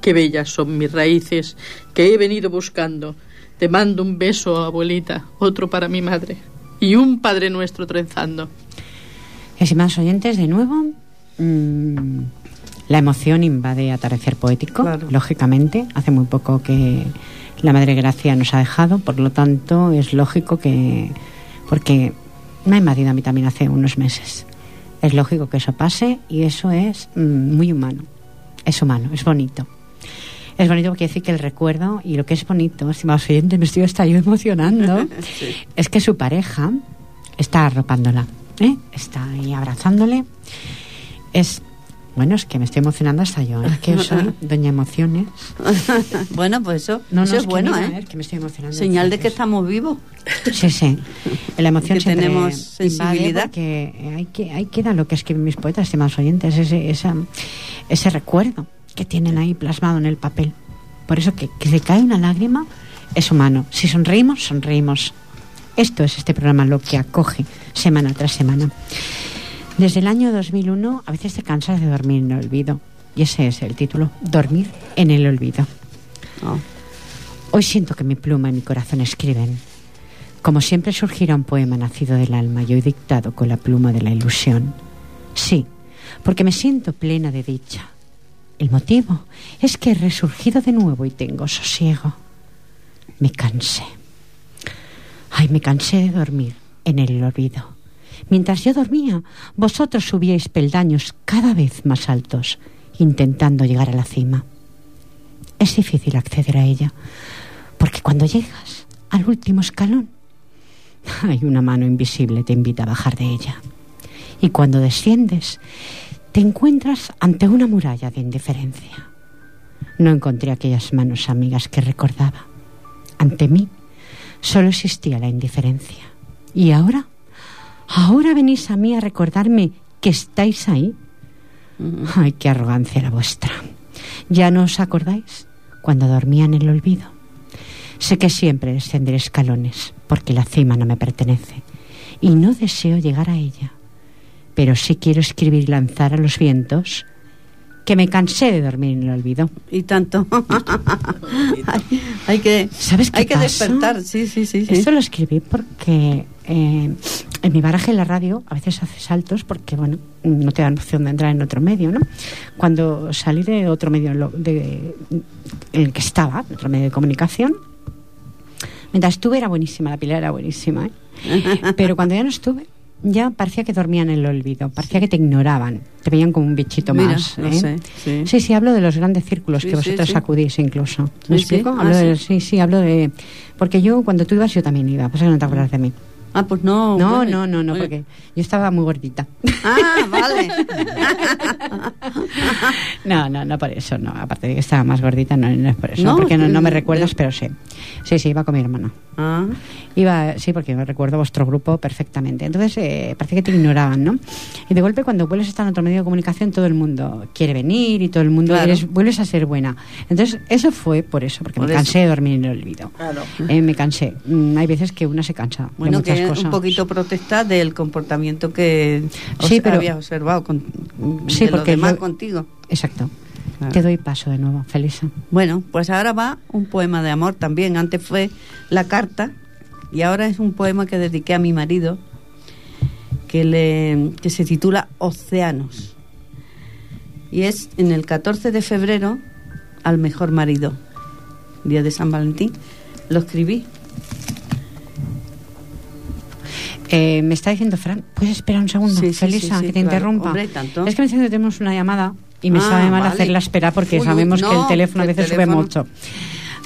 Qué bellas son mis raíces que he venido buscando. Te mando un beso, abuelita, otro para mi madre y un Padre Nuestro trenzando. Estimados oyentes, de nuevo, mmm, la emoción invade Atardecer Poético, Claro. lógicamente. Hace muy poco que la Madre Gracia nos ha dejado, por lo tanto es lógico que... porque me ha invadido a mí también hace unos meses. Es lógico que eso pase y eso es mm, muy humano. Es humano, es bonito. Es bonito porque decir que el recuerdo y lo que es bonito, estimados oyentes, me estoy hasta yo emocionando, es que su pareja está arropándola, ¿eh? está ahí abrazándole. Es, bueno, es que me estoy emocionando hasta yo, es que yo soy doña emociones. Bueno, pues eso, No, no, eso es, que bueno, mira, ¿eh? es que me estoy emocionando. Señal de que estamos vivos. Sí, sí. La emoción Que siempre tenemos sensibilidad. porque ahí, que, ahí queda lo que escriben mis poetas, estimados oyentes, ese, esa, ese recuerdo que tienen ahí plasmado en el papel. Por eso que, que se cae una lágrima es humano. Si sonreímos, sonreímos. Esto es este programa lo que acoge semana tras semana. Desde el año 2001 a veces te cansas de dormir en el olvido. Y ese es el título, Dormir en el olvido. Oh. Hoy siento que mi pluma y mi corazón escriben. Como siempre surgirá un poema nacido del alma y hoy dictado con la pluma de la ilusión. Sí, porque me siento plena de dicha. El motivo es que he resurgido de nuevo y tengo sosiego. Me cansé. Ay, me cansé de dormir en el olvido. Mientras yo dormía, vosotros subíais peldaños cada vez más altos, intentando llegar a la cima. Es difícil acceder a ella, porque cuando llegas al último escalón, hay una mano invisible te invita a bajar de ella. Y cuando desciendes, te encuentras ante una muralla de indiferencia. No encontré aquellas manos amigas que recordaba. Ante mí solo existía la indiferencia. ¿Y ahora? ¿Ahora venís a mí a recordarme que estáis ahí? Ay, qué arrogancia la vuestra. ¿Ya no os acordáis cuando dormía en el olvido? Sé que siempre descenderé escalones, porque la cima no me pertenece, y no deseo llegar a ella. Pero sí quiero escribir y lanzar a los vientos que me cansé de dormir en el olvido. Y tanto. hay, hay que, ¿Sabes qué hay que pasa? despertar, sí, sí, sí. sí. Esto lo escribí porque eh, en mi baraje en la radio a veces hace saltos porque, bueno, no te dan opción de entrar en otro medio, ¿no? Cuando salí de otro medio lo- de, en el que estaba, otro medio de comunicación, mientras estuve era buenísima, la pila era buenísima, ¿eh? Pero cuando ya no estuve, ya parecía que dormían en el olvido, parecía que te ignoraban, te veían como un bichito Mira, más. ¿eh? sé, sí. sí, sí, hablo de los grandes círculos Sí, que vosotros sí. acudís incluso. ¿Me explico? Ah, Hablo de- sí. sí, sí, hablo de... Porque yo, cuando tú ibas, yo también iba. Pasa que no te acuerdas de mí. Ah, pues no. No, bueno, no, no, no, porque yo estaba muy gordita. Ah, vale. No, no, no por eso, no. Aparte de que estaba más gordita, no, no es por eso. No, porque no, no me recuerdas, pero sí. Sí, sí, iba con mi hermana. Ah, Iba, sí, porque me recuerdo vuestro grupo perfectamente. Entonces, eh, parece que te ignoraban, ¿no? Y de golpe, cuando vuelves a estar en otro medio de comunicación, todo el mundo quiere venir y todo el mundo Claro. eres- vuelves a ser buena. Entonces, eso fue por eso, porque Por me eso. cansé de dormir en el olvido. Claro. Eh, me cansé. Mm, hay veces que una se cansa bueno, de cosas. un poquito protesta del comportamiento que Sí, pero- habías observado con, Sí, de los porque demás yo- contigo. Exacto. Claro. Te doy paso de nuevo, Felisa. Bueno, pues ahora va un poema de amor también. Antes fue la carta y ahora es un poema que dediqué a mi marido que, le, que se titula Océanos. Y es en el 14 de febrero al mejor marido, día de San Valentín. Lo escribí. Eh, me está diciendo Fran, ¿puedes esperar un segundo, Sí, Felisa, sí, sí, que te claro. interrumpa? Hombre, tanto. Es que me dicen que tenemos una llamada y me Ah, sabe mal vale. hacerla esperar porque Uy, sabemos que el no, teléfono a veces teléfono- sube mucho.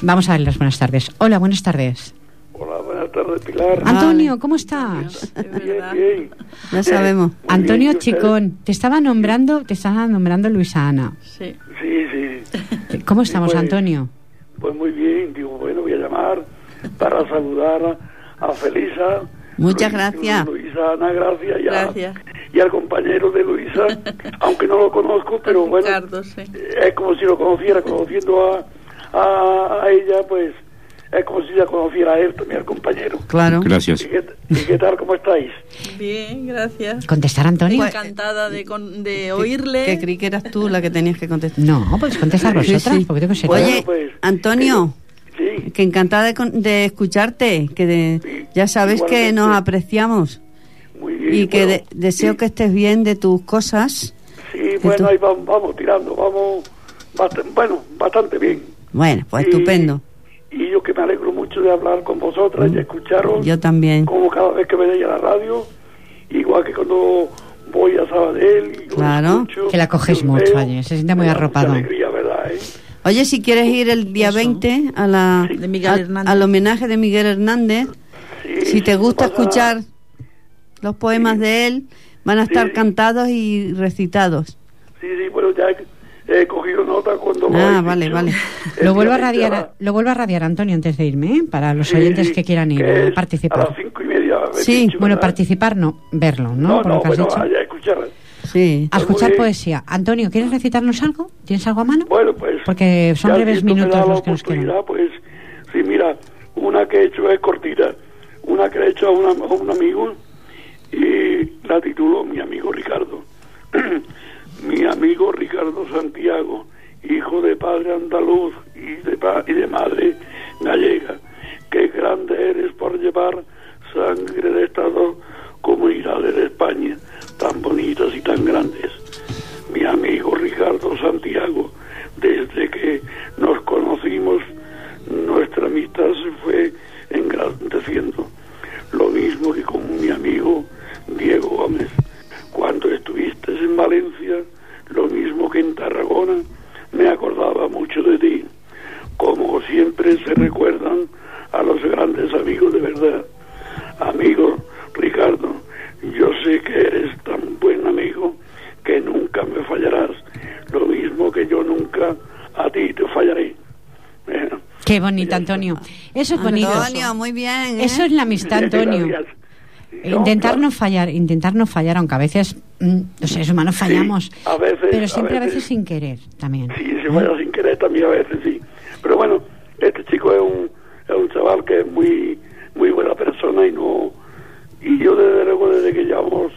Vamos a ver las buenas tardes. Hola, buenas tardes. Hola, buenas tardes, Pilar. Antonio, ¿cómo estás? Bien, bien. Ya sabemos. Antonio bien. Chicón, te estaba nombrando, te estaba nombrando Luisa Ana. Sí. Sí, sí. ¿Cómo estamos, pues, Antonio? Pues muy bien, digo, bueno, voy a llamar para saludar a, a Felisa. Muchas Luis- gracias. Luisa Ana, gracias. Y, a- Gracias. y al compañero de Luisa, aunque no lo conozco, pero bueno, Ricardo, sí. es como si lo conociera, conociendo a, a, a ella, pues es como si ya conociera a él también, al compañero. Claro. Gracias. ¿Y qué, y qué tal, cómo estáis? Bien, gracias. ¿Contestar, Antonio? Encantada de, con- de Que- oírle. Que creí que eras tú la que tenías que contestar. No, pues contestar Sí, vosotras, sí. porque tengo que ser Oye, Bueno, pues, Antonio, Sí, que encantada de, con- de escucharte, que de- Sí, ya sabes que igualmente. nos apreciamos muy bien. y que bueno, de- deseo sí, que estés bien de tus cosas. Sí, bueno, ahí vamos, vamos tirando, vamos, bast- bueno, bastante bien. Bueno, pues Y- estupendo. Y yo que me alegro mucho de hablar con vosotras y escucharos, Mm. Yo también. como cada vez que venéis a la radio, igual que cuando voy a Sabadell. y Claro. escucho, Que la coges mucho veo, allí, se siente muy arropado. alegría, ¿verdad, eh? Oye, si quieres ir el día Eso. 20 a la, De Miguel a- Hernández. al homenaje de Miguel Hernández, Sí, si te sí, gusta pasa- escuchar los poemas de él, van a estar Sí. cantados y recitados. Sí, sí, bueno, ya he, he cogido nota cuando... me Ah, vale, dicho vale. Lo vuelvo a radiar, lo vuelvo a radiar, Antonio, antes de irme, ¿eh? para los Sí, oyentes sí, que quieran ir que a es A participar. las cinco y media. Sí, dicho, Bueno, ¿verdad? participar no, verlo, ¿no? No, Por no, lo que has bueno, dicho. allá escuchar. Sí. A escuchar poesía. Antonio, ¿quieres recitarnos algo? ¿Tienes algo a mano? Bueno, pues... Porque son breves minutos los que nos quedan. Pues, sí, mira, una que he hecho es cortita. Una que he hecho a, una- a un amigo y la titulo Mi amigo Ricardo. Mi amigo Ricardo Santiago, hijo de padre andaluz y de, pa- y de madre gallega. Qué grande eres por llevar sangre de estas dos comunidades de España, tan bonitas y tan grandes mi amigo Ricardo Santiago, desde que nos conocimos, nuestra amistad se fue engrandeciendo. Lo mismo que con mi amigo Diego Gómez. Cuando estuviste en Valencia, lo mismo que en Tarragona, me acordaba mucho de ti. Como siempre se recuerdan a los grandes amigos de verdad. Amigo Ricardo, yo sé que eres tan buen amigo que nunca me fallarás, lo mismo que yo nunca a ti te fallaré. Bueno, Qué bonito, Antonio. Eso es bonito. Antonio, muy bien. ¿eh? Eso es la amistad, Antonio. gracias. Intentar no fallar, intentar no fallar, aunque a veces mm, los seres humanos fallamos, a veces, pero siempre a veces veces. sin querer también. Sí, se falla sin querer también a veces, sí. Pero bueno, este chico es un, es un chaval que es muy muy buena persona y no y yo desde luego desde que llevamos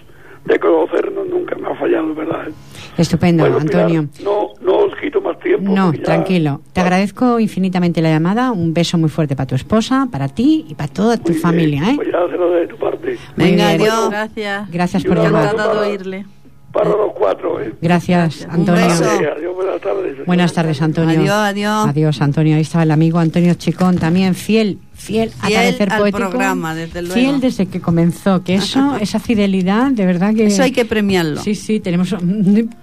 de conocernos nunca me ha fallado, ¿verdad? Estupendo, Bueno, Pilar, Antonio. no, no os quito más tiempo. No, ya- tranquilo. Agradezco infinitamente la llamada. Un beso muy fuerte para tu esposa, para ti y para toda tu Muy bien, familia. ¿eh? Pues ya de tu parte. Venga, bien. adiós. Gracias. Gracias por llamar. para- oírle. Para los cuatro, ¿eh? Gracias, Un Antonio. adiós, buenas tardes. Buenas tardes, Antonio. Adiós, adiós. Adiós, Antonio. Ahí estaba el amigo Antonio Chicón, también fiel, fiel, Fiel Atardecer al Poético. programa, desde luego. Fiel desde que comenzó, que eso, esa fidelidad, de verdad que... Eso hay que premiarlo. Sí, sí, tenemos...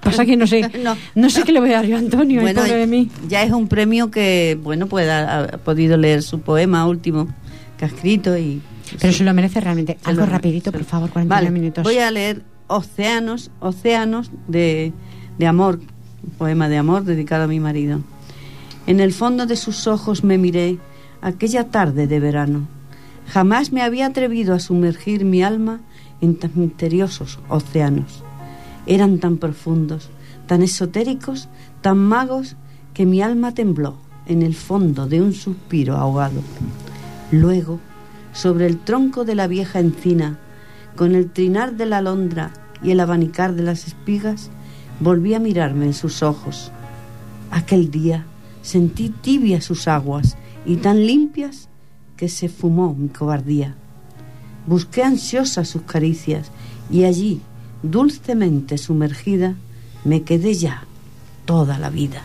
Pasa que no sé, No. no, sé qué le voy a dar yo a Antonio, el Bueno, pobre de mí. ya es un premio que, bueno, pues ha, ha podido leer su poema último que ha escrito y... Pero se lo merece realmente. Se Algo lo- rapidito, por favor, 49 Vale, minutos. Voy a leer Océanos, Océanos de, de amor, un poema de amor dedicado a mi marido. En el fondo de sus ojos me miré aquella tarde de verano. Jamás me había atrevido a sumergir mi alma en tan misteriosos océanos. Eran tan profundos, tan esotéricos, tan magos, que mi alma tembló en el fondo de un suspiro ahogado. Luego, sobre el tronco de la vieja encina, con el trinar de la alondra y el abanicar de las espigas, volví a mirarme en sus ojos. Aquel día sentí tibias sus aguas y tan limpias que se fumó mi cobardía. Busqué ansiosa sus caricias y allí, dulcemente sumergida, me quedé ya toda la vida.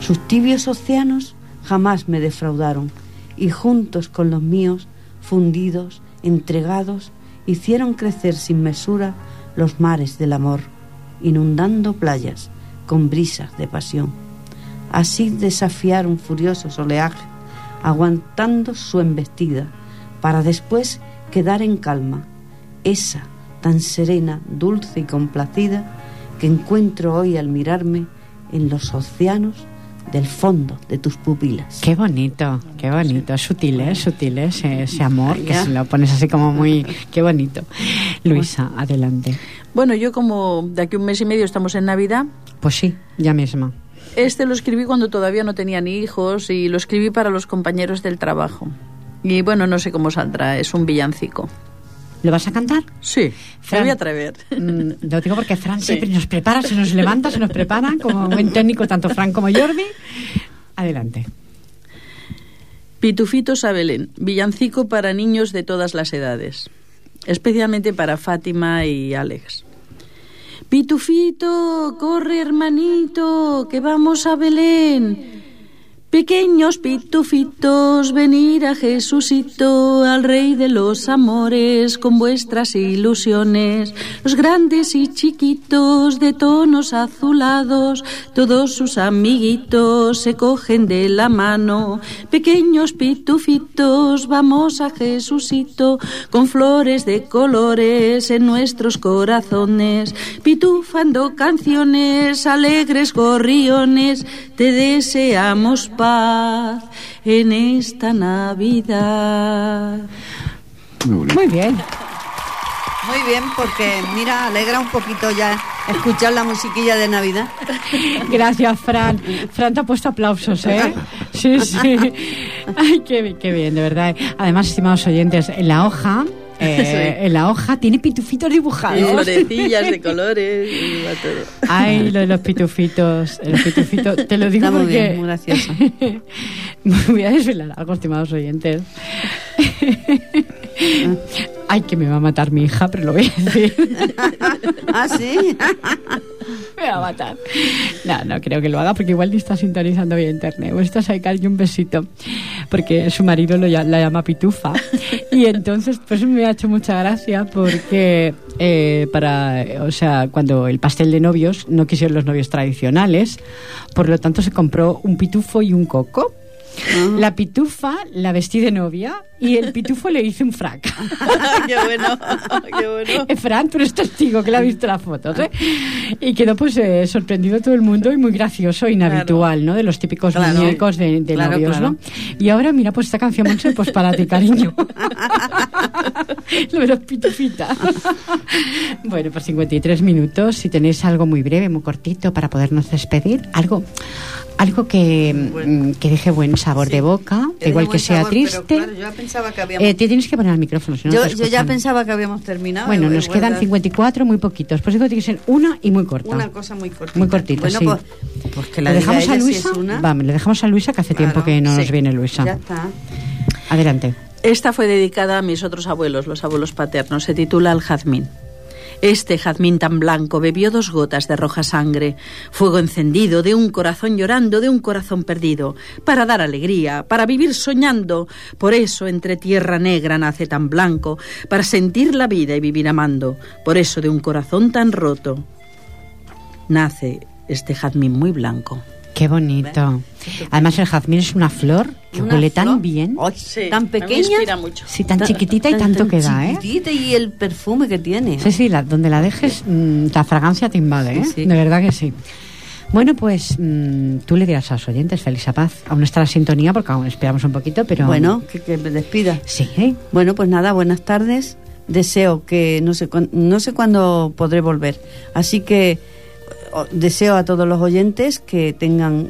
Sus tibios océanos jamás me defraudaron y juntos con los míos, fundidos, entregados, hicieron crecer sin mesura los mares del amor, inundando playas con brisas de pasión. Así desafiaron furiosos oleajes, aguantando su embestida, para después quedar en calma, esa tan serena, dulce y complacida que encuentro hoy al mirarme en los océanos del fondo de tus pupilas. Qué bonito, qué bonito. Sutil, ¿eh? Sutil ¿eh? ese, ese amor que se lo pones así como muy... Qué bonito. Luisa, adelante. Bueno, yo como de aquí a un mes y medio estamos en Navidad, Pues sí, ya mismo. Este lo escribí cuando todavía no tenía ni hijos y lo escribí para los compañeros del trabajo. Y bueno, no sé cómo saldrá, es un villancico. ¿Lo vas a cantar? Sí, Fran. me voy a atrever. Mm, lo digo porque Fran siempre nos prepara, se nos levanta, se nos prepara, como buen técnico, tanto Fran como Jordi. Adelante. Pitufitos a Belén, villancico para niños de todas las edades, especialmente para Fátima y Alex. Pitufito, corre hermanito, que vamos a Belén. Pequeños pitufitos, venir a Jesucito, al Rey de los amores, con vuestras ilusiones. Los grandes y chiquitos, de tonos azulados, todos sus amiguitos se cogen de la mano. Pequeños pitufitos, vamos a Jesucito, con flores de colores en nuestros corazones, pitufando canciones, alegres gorriones, te deseamos paz en esta Navidad. Muy bien. Muy bien, porque mira, alegra un poquito ya escuchar la musiquilla de Navidad. Gracias, Fran. Fran te ha puesto aplausos, ¿eh? Sí, sí. Ay, qué, qué bien, de verdad. Además, estimados oyentes, en la hoja, eh, en la hoja tiene pitufitos dibujados. Y florecillas de colores y va todo. Ay, lo de los pitufitos, el pitufito, te lo digo Está muy porque bien, muy gracioso. voy a desvelar algo, estimados oyentes. Ay, que me va a matar mi hija, pero lo voy a decir. ah, sí. A. No, no creo que lo haga porque igual ni está sintonizando bien internet. O estás ahí, cariño, un besito. Porque su marido lo, la llama pitufa. Y entonces, pues me ha hecho mucha gracia porque, eh, para, o sea, cuando el pastel de novios no quisieron los novios tradicionales, por lo tanto se compró un pitufo y un coco. La pitufa la vestí de novia y el pitufo le hice un frac. qué bueno, qué bueno. Eh, Fran, tú eres testigo que le ha visto las fotos, ¿eh? Y quedó pues eh, sorprendido todo el mundo y muy gracioso, inhabitual, ¿no? De los típicos Claro. muñecos de, de Claro, novios, claro. ¿no? Y ahora mira pues esta canción, Monse, pues para ti, cariño. Lo de los pitufitas. bueno, pues 53 minutos. Si tenéis algo muy breve, muy cortito para podernos despedir, algo algo que, mm, que deje buen sabor de boca, Que igual que sea sabor, pero triste. claro, yo pensaba que habíamos... Eh, te tienes que poner el micrófono, si no, no yo, te yo ya pensaba que habíamos terminado. Bueno, nos a quedan dar 54, muy poquitos. Pues digo, tiene que ser una y muy corta. Una cosa muy cortita. Muy cortita, bueno, sí. Pues, pues que la ¿Le dejamos a si Luisa? una. Vamos, le dejamos a Luisa, que hace Claro, tiempo que no nos sí. viene Luisa. Ya está. Adelante. Esta fue dedicada a mis otros abuelos, los abuelos paternos. Se titula El jazmín. Este jazmín tan blanco bebió dos gotas de roja sangre, fuego encendido de un corazón llorando, de un corazón perdido, para dar alegría, para vivir soñando. Por eso entre tierra negra nace tan blanco, para sentir la vida y vivir amando. Por eso de un corazón tan roto nace este jazmín muy blanco. Qué bonito. Además, el jazmín es una flor que Una huele flor, tan bien. ay, Sí, tan me pequeña. inspira mucho. Sí, tan tan- chiquitita y tan- tanto tan queda, ¿eh? chiquitita y el perfume que tiene. Sí, sí, la- donde la dejes, mm, la fragancia te invade, ¿eh? Sí, sí. De verdad que sí. Bueno, pues mm, tú le dirás a los oyentes, feliz a paz. Aún no está la sintonía porque aún esperamos un poquito, pero... Bueno, que, que me despida. Sí, ¿eh? Bueno, pues nada, buenas tardes. Deseo que no sé no sé cuándo podré volver. Así que deseo a todos los oyentes que tengan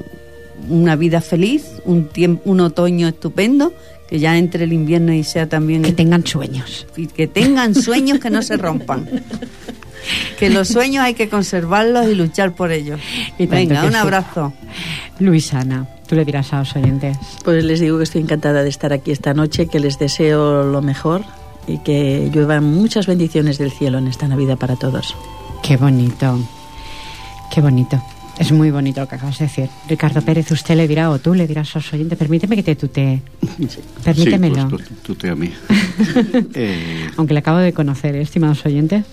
una vida feliz, un tiempo, un otoño estupendo, que ya entre el invierno y sea también que tengan sueños. y que tengan sueños que no se rompan. Que los sueños hay que conservarlos y luchar por ellos. Y Venga, un sí. abrazo. Luisana, tú le dirás a los oyentes. Pues les digo que estoy encantada de estar aquí esta noche, que les deseo lo mejor y que lluevan muchas bendiciones del cielo en esta Navidad para todos. Qué bonito, qué bonito. Es muy bonito lo que acabas de decir. Ricardo Pérez, usted le dirá o tú le dirás a los oyentes, permíteme que te tutee. Permítemelo. Sí, pues, tú, a mí. Eh, Aunque le acabo de conocer, ¿eh, estimados oyentes.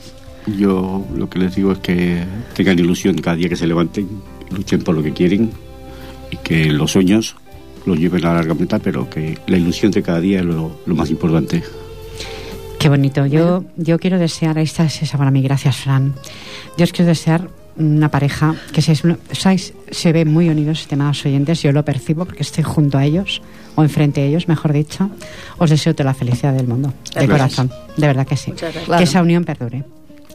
yo lo que les digo es que tengan ilusión cada día que se levanten, luchen por lo que quieren y que los sueños los lleven a la larga meta, pero que la ilusión de cada día es lo, lo más importante. Qué bonito. Yo, yo quiero desear, ahí está esa para mí, gracias Fran. Yo os quiero desear una pareja que se, ¿sabes? se ve muy unidos, estimados oyentes, yo lo percibo porque estoy junto a ellos, o enfrente a ellos, mejor dicho. Os deseo toda la felicidad del mundo, de corazón, de verdad que sí. Que esa unión perdure,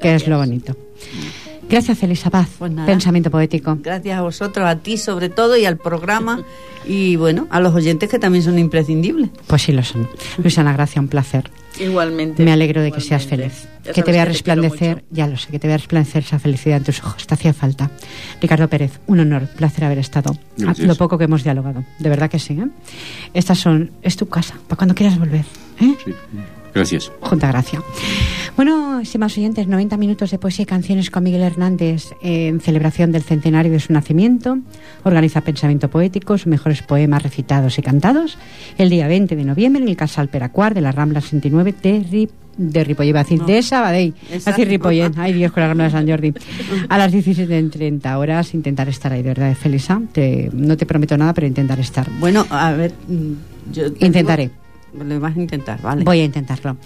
que es lo bonito. Gracias, Elisa Paz. Pues Pensamiento poético. Gracias a vosotros, a ti sobre todo y al programa y bueno, a los oyentes que también son imprescindibles. Pues sí lo son. Luisana Gracia, un placer. Igualmente. Me alegro de que seas feliz. que te vea resplandecer, ya lo sé, que te vea resplandecer esa felicidad en tus ojos. Te hacía falta. Ricardo Pérez, un honor, placer haber estado. Lo poco que hemos dialogado. De verdad que sí. ¿eh? Estas son, es tu casa, para cuando quieras volver. ¿eh? Sí. Gracias. Junta Gracia. Bueno, estimados oyentes, 90 minutos de poesía y canciones con Miguel Hernández en celebración del centenario de su nacimiento. Organiza Pensamiento Poético, sus mejores poemas recitados y cantados. El día 20 de noviembre en el Casal Peracuar de la Rambla 69 de Rip de Ripollet, va a decir, de Sabadell, va a decir Ripollet, ay Dios, con la Rambla de San Jordi. A las 17.30 horas intentar estar ahí, de verdad, Felisa. Te, no te prometo nada, pero intentar estar. Bueno, a ver, mm, yo intentaré. Lo vas a intentar, ¿vale? Voy a intentarlo.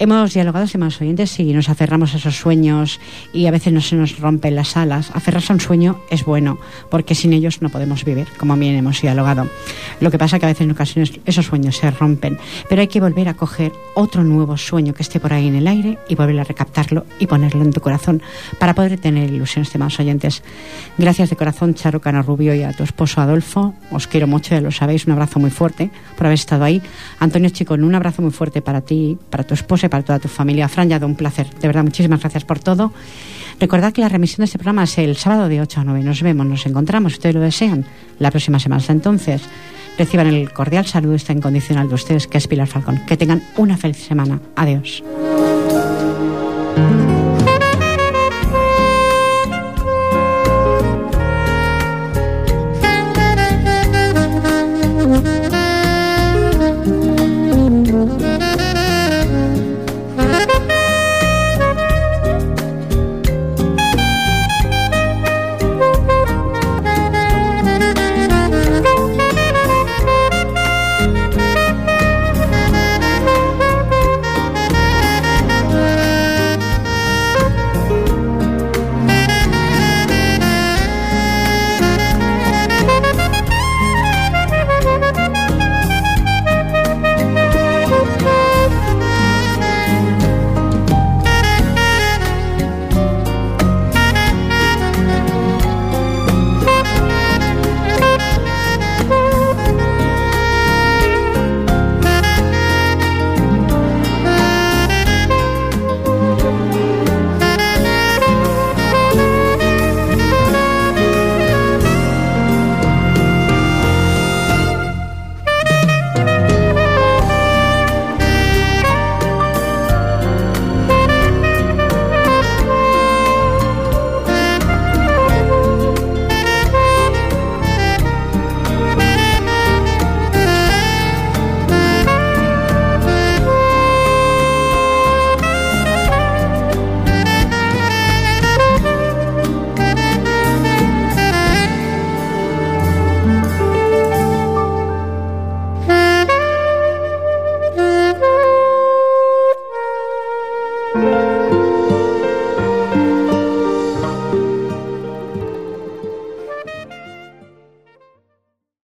Hemos dialogado, estimados oyentes, y nos aferramos a esos sueños y a veces no se nos rompen las alas. Aferrarse a un sueño es bueno, porque sin ellos no podemos vivir, como bien hemos dialogado. Lo que pasa es que a veces en ocasiones esos sueños se rompen, pero hay que volver a coger otro nuevo sueño que esté por ahí en el aire y volver a recaptarlo y ponerlo en tu corazón para poder tener ilusión, estimados oyentes. Gracias de corazón, Charo Cano Rubio, y a tu esposo Adolfo. Os quiero mucho, ya lo sabéis. Un abrazo muy fuerte por haber estado ahí. Antonio Chico, un abrazo muy fuerte para ti, para tu esposa para toda tu familia. Fran, ya de un placer. De verdad, muchísimas gracias por todo. Recordad que la remisión de este programa es el sábado de 8 a 9. Nos vemos, nos encontramos, si ustedes lo desean, la próxima semana. entonces, reciban el cordial saludo está incondicional de ustedes, que es Pilar Falcón. Que tengan una feliz semana. Adiós.